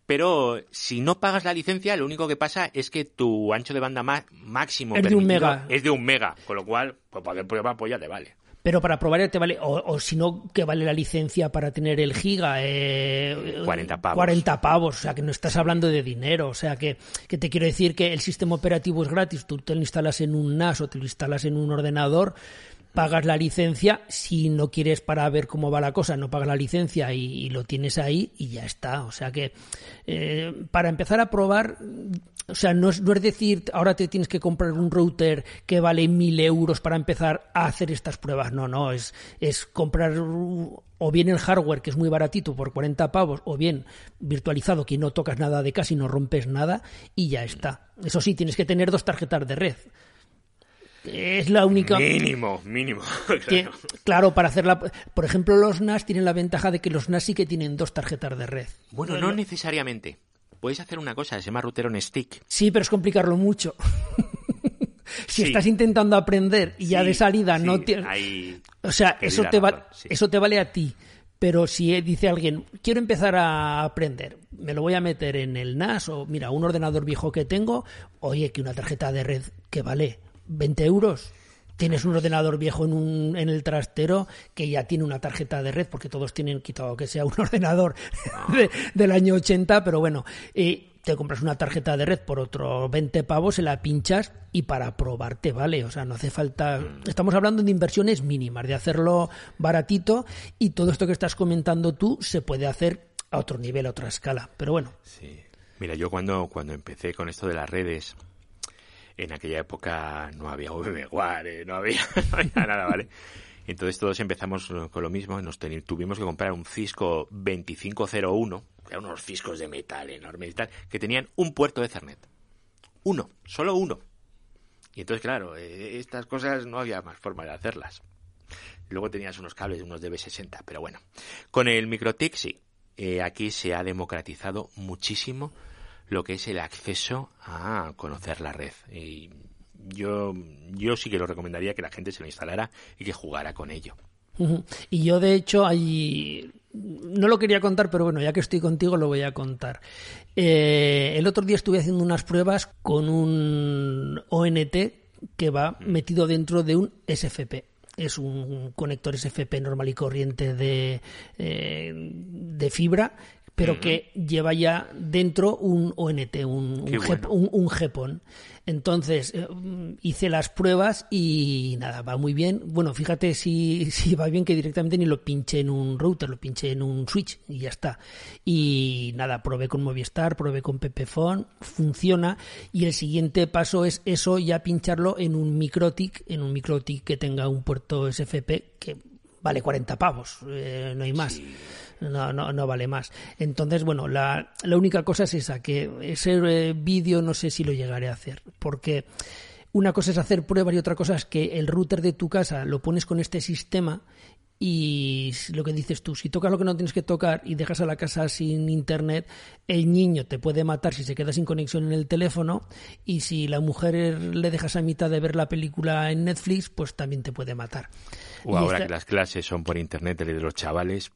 pero si no pagas la licencia, lo único que pasa es que tu ancho de banda máximo es de un mega. Es de un mega, con lo cual, pues para hacer prueba, pues ya te vale pero para probar te vale, o, si no, que vale la licencia para tener el giga. Eh, 40 pavos. 40 pavos, o sea que no estás hablando de dinero, o sea que, que te quiero decir que el sistema operativo es gratis, tú te lo instalas en un NAS o te lo instalas en un ordenador pagas la licencia, si no quieres para ver cómo va la cosa, no pagas la licencia y, lo tienes ahí y ya está. O sea que eh, para empezar a probar, o sea, no es, no es decir ahora te tienes que comprar un router que vale mil euros para empezar a hacer estas pruebas. No, no, es, es comprar o bien el hardware que es muy baratito por 40 pavos o bien virtualizado que no tocas nada de casi no rompes nada y ya está. Eso sí, tienes que tener dos tarjetas de red es la única. Mínimo, mínimo. <laughs> claro. para hacerla. Por ejemplo, los NAS tienen la ventaja de que los NAS sí que tienen dos tarjetas de red. Bueno, no necesariamente. Puedes hacer una cosa, se llama router on stick. Sí, pero es complicarlo mucho. <laughs> si estás intentando aprender y ya de salida no tienes. O sea, eso te, eso te vale a ti. Pero si dice alguien, quiero empezar a aprender, me lo voy a meter en el NAS o mira, un ordenador viejo que tengo, oye, que una tarjeta de red que vale 20 euros. Tienes un ordenador viejo en, un, en el trastero que ya tiene una tarjeta de red, porque todos tienen quitado que sea un <laughs> ordenador del año 80, pero bueno, te compras una tarjeta de red por otros 20 pavos, se la pinchas y para probarte vale. O sea, no hace falta. Estamos hablando de inversiones mínimas, de hacerlo baratito y todo esto que estás comentando tú se puede hacer a otro nivel, a otra escala. Pero bueno. Sí. Mira, yo cuando, cuando empecé con esto de las redes, en aquella época no había VMware, no había, <laughs> no había nada, ¿vale? Entonces todos empezamos con lo mismo, nos tuvimos que comprar un Cisco 2501, que unos Ciscos de metal enormes y tal, que tenían un puerto de Ethernet. Uno, solo uno. Y entonces, claro, eh, estas cosas no había más forma de hacerlas. Luego tenías unos cables, unos DB60, pero bueno. Con el MikroTik sí. Eh, aquí se ha democratizado muchísimo lo que es el acceso a conocer la red. Y yo, yo sí que lo recomendaría que la gente se lo instalara y que jugara con ello. Y yo, de hecho, ahí no lo quería contar, pero bueno, ya que estoy contigo lo voy a contar. Eh, el otro día estuve haciendo unas pruebas con un ONT que va mm. metido dentro de un SFP. Es un conector SFP normal y corriente de, eh, de fibra pero que lleva ya dentro un ONT, un, un, un, GEPON. Entonces eh, hice las pruebas y nada, va muy bien. Bueno, fíjate si, <laughs> si va bien que directamente ni lo pinché en un router, lo pinché en un switch y ya está. Y nada, probé con Movistar, probé con Pepephone, funciona. Y el siguiente paso es eso, ya pincharlo en un microtic, en un microtic que tenga un puerto SFP que vale 40 pavos, eh, no hay más no, no, no vale más. Entonces, bueno, la, la única cosa es esa, que ese eh, vídeo no sé si lo llegaré a hacer, porque una cosa es hacer pruebas y otra cosa es que el router de tu casa lo pones con este sistema y lo que dices tú, si tocas lo que no tienes que tocar y dejas a la casa sin internet, el niño te puede matar si se queda sin conexión en el teléfono y si la mujer le dejas a mitad de ver la película en Netflix, pues también te puede matar. O ahora que las clases son por internet de los chavales.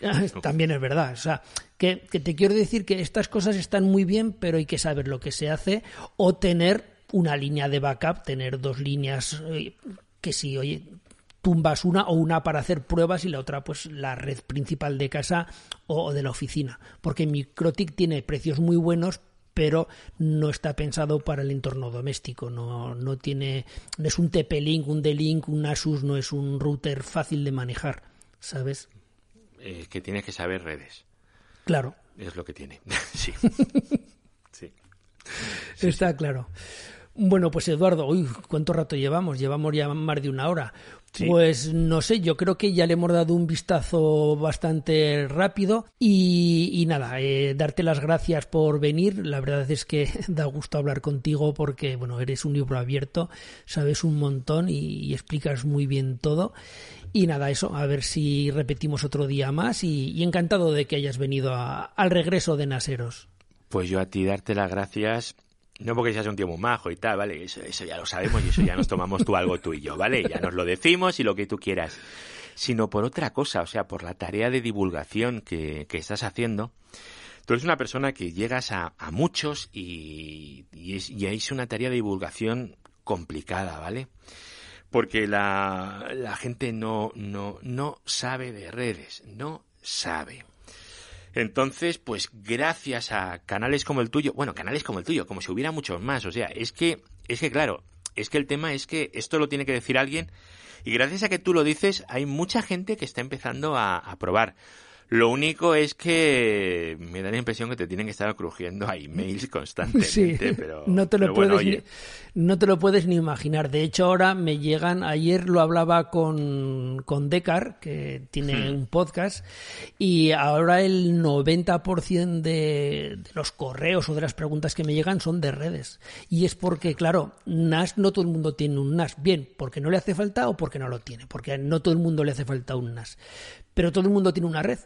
<laughs> También es verdad. O sea, que, te quiero decir que estas cosas están muy bien, pero hay que saber lo que se hace o tener una línea de backup, tener dos líneas eh, que si, oye, tumbas una o una para hacer pruebas y la otra pues la red principal de casa o, de la oficina porque Microtik tiene precios muy buenos pero no está pensado para el entorno doméstico no, no tiene no es un TP-Link, un D-Link, un Asus no es un router fácil de manejar ¿sabes? Es que tienes que saber redes claro es lo que tiene <laughs> sí sí, está claro bueno, pues Eduardo, uy, ¿cuánto rato llevamos? Llevamos ya más de una hora. Pues no sé, yo creo que ya le hemos dado un vistazo bastante rápido y, nada, eh, darte las gracias por venir. La verdad es que <laughs> da gusto hablar contigo porque, bueno, eres un libro abierto, sabes un montón y, explicas muy bien todo. Y nada, eso, a ver si repetimos otro día más y, encantado de que hayas venido al regreso de Naseros. Pues yo a ti darte las gracias no porque seas un tío muy majo y tal, ¿vale? Eso, ya lo sabemos y eso ya nos tomamos tú algo tú y yo, ¿vale? Ya nos lo decimos y lo que tú quieras. Sino por otra cosa, o sea, por la tarea de divulgación que, estás haciendo. Tú eres una persona que llegas a, muchos y, y, es, y es una tarea de divulgación complicada, ¿vale? Porque la, la gente no, no, no sabe de redes, no sabe. Entonces, pues gracias a canales como el tuyo, bueno, canales como el tuyo, como si hubiera muchos más, o sea, es que, es que claro, es que el tema es que esto lo tiene que decir alguien y gracias a que tú lo dices, hay mucha gente que está empezando a, a probar. Lo único es que me da la impresión que te tienen que estar crujiendo a emails constantemente, pero no te lo puedes ni, no te lo puedes ni imaginar. De hecho, ahora me llegan, ayer lo hablaba con, con Decar, que tiene hmm. un podcast, y ahora el 90% de, de los correos o de las preguntas que me llegan son de redes. Y es porque, claro, NAS no todo el mundo tiene un NAS. Bien, porque no le hace falta o porque no lo tiene, porque no todo el mundo le hace falta un NAS. Pero todo el mundo tiene una red.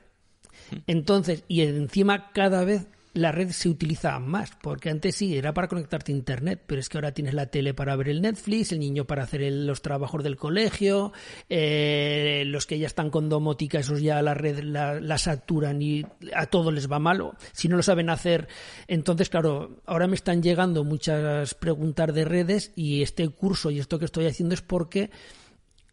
Entonces, y encima cada vez la red se utiliza más, porque antes sí, era para conectarte a Internet, pero es que ahora tienes la tele para ver el Netflix, el niño para hacer los trabajos del colegio, eh, los que ya están con domótica, esos ya la red la, saturan y a todos les va malo. Si no lo saben hacer, entonces, claro, ahora me están llegando muchas preguntas de redes y este curso y esto que estoy haciendo es porque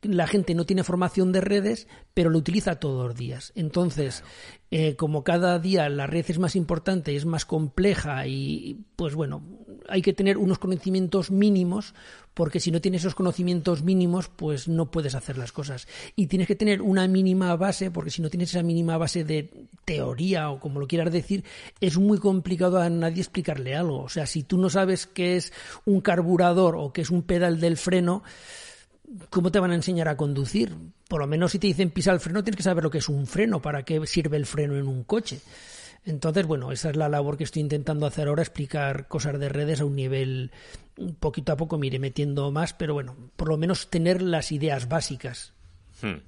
la gente no tiene formación de redes, pero lo utiliza todos los días. Entonces, eh, como cada día la red es más importante, es más compleja y, pues bueno, hay que tener unos conocimientos mínimos, porque si no tienes esos conocimientos mínimos, pues no puedes hacer las cosas. Y tienes que tener una mínima base, porque si no tienes esa mínima base de teoría o como lo quieras decir, es muy complicado a nadie explicarle algo. O sea, si tú no sabes qué es un carburador o qué es un pedal del freno, ¿cómo te van a enseñar a conducir? Por lo menos si te dicen pisar el freno, tienes que saber lo que es un freno, para qué sirve el freno en un coche. Entonces, bueno, esa es la labor que estoy intentando hacer ahora, explicar cosas de redes a un nivel poquito a poco, mire, metiendo más, pero bueno, por lo menos tener las ideas básicas. Hmm.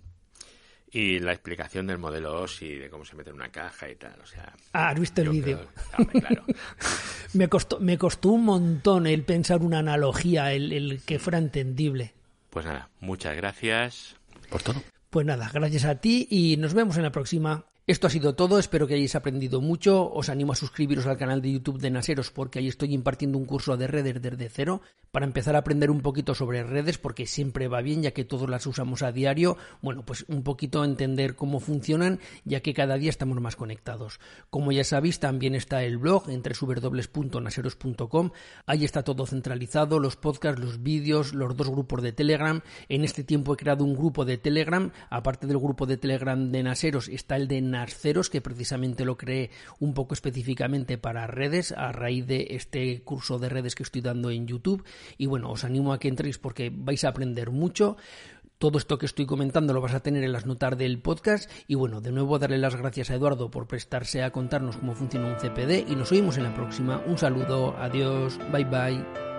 Y la explicación del modelo OSI, de cómo se mete en una caja y tal, o sea... Ah, has visto el vídeo. claro. <laughs> me, costó, me costó un montón el pensar una analogía, el que fuera entendible. Pues nada, muchas gracias por todo. Pues nada, gracias a ti y nos vemos en la próxima. Esto ha sido todo, espero que hayáis aprendido mucho. Os animo a suscribiros al canal de YouTube de Naseros porque ahí estoy impartiendo un curso de redes desde cero para empezar a aprender un poquito sobre redes porque siempre va bien ya que todos las usamos a diario. Bueno, pues un poquito entender cómo funcionan ya que cada día estamos más conectados. Como ya sabéis, también está el blog en www.naseros.com. Ahí está todo centralizado, los podcasts, los vídeos, los dos grupos de Telegram. En este tiempo he creado un grupo de Telegram. Aparte del grupo de Telegram de Naseros está el de Narceros, que precisamente lo creé un poco específicamente para redes a raíz de este curso de redes que estoy dando en YouTube. Y bueno, os animo a que entréis porque vais a aprender mucho. Todo esto que estoy comentando lo vas a tener en las notas del podcast. Y bueno, de nuevo darle las gracias a Eduardo por prestarse a contarnos cómo funciona un CPD. Y nos oímos en la próxima. Un saludo, adiós, bye bye.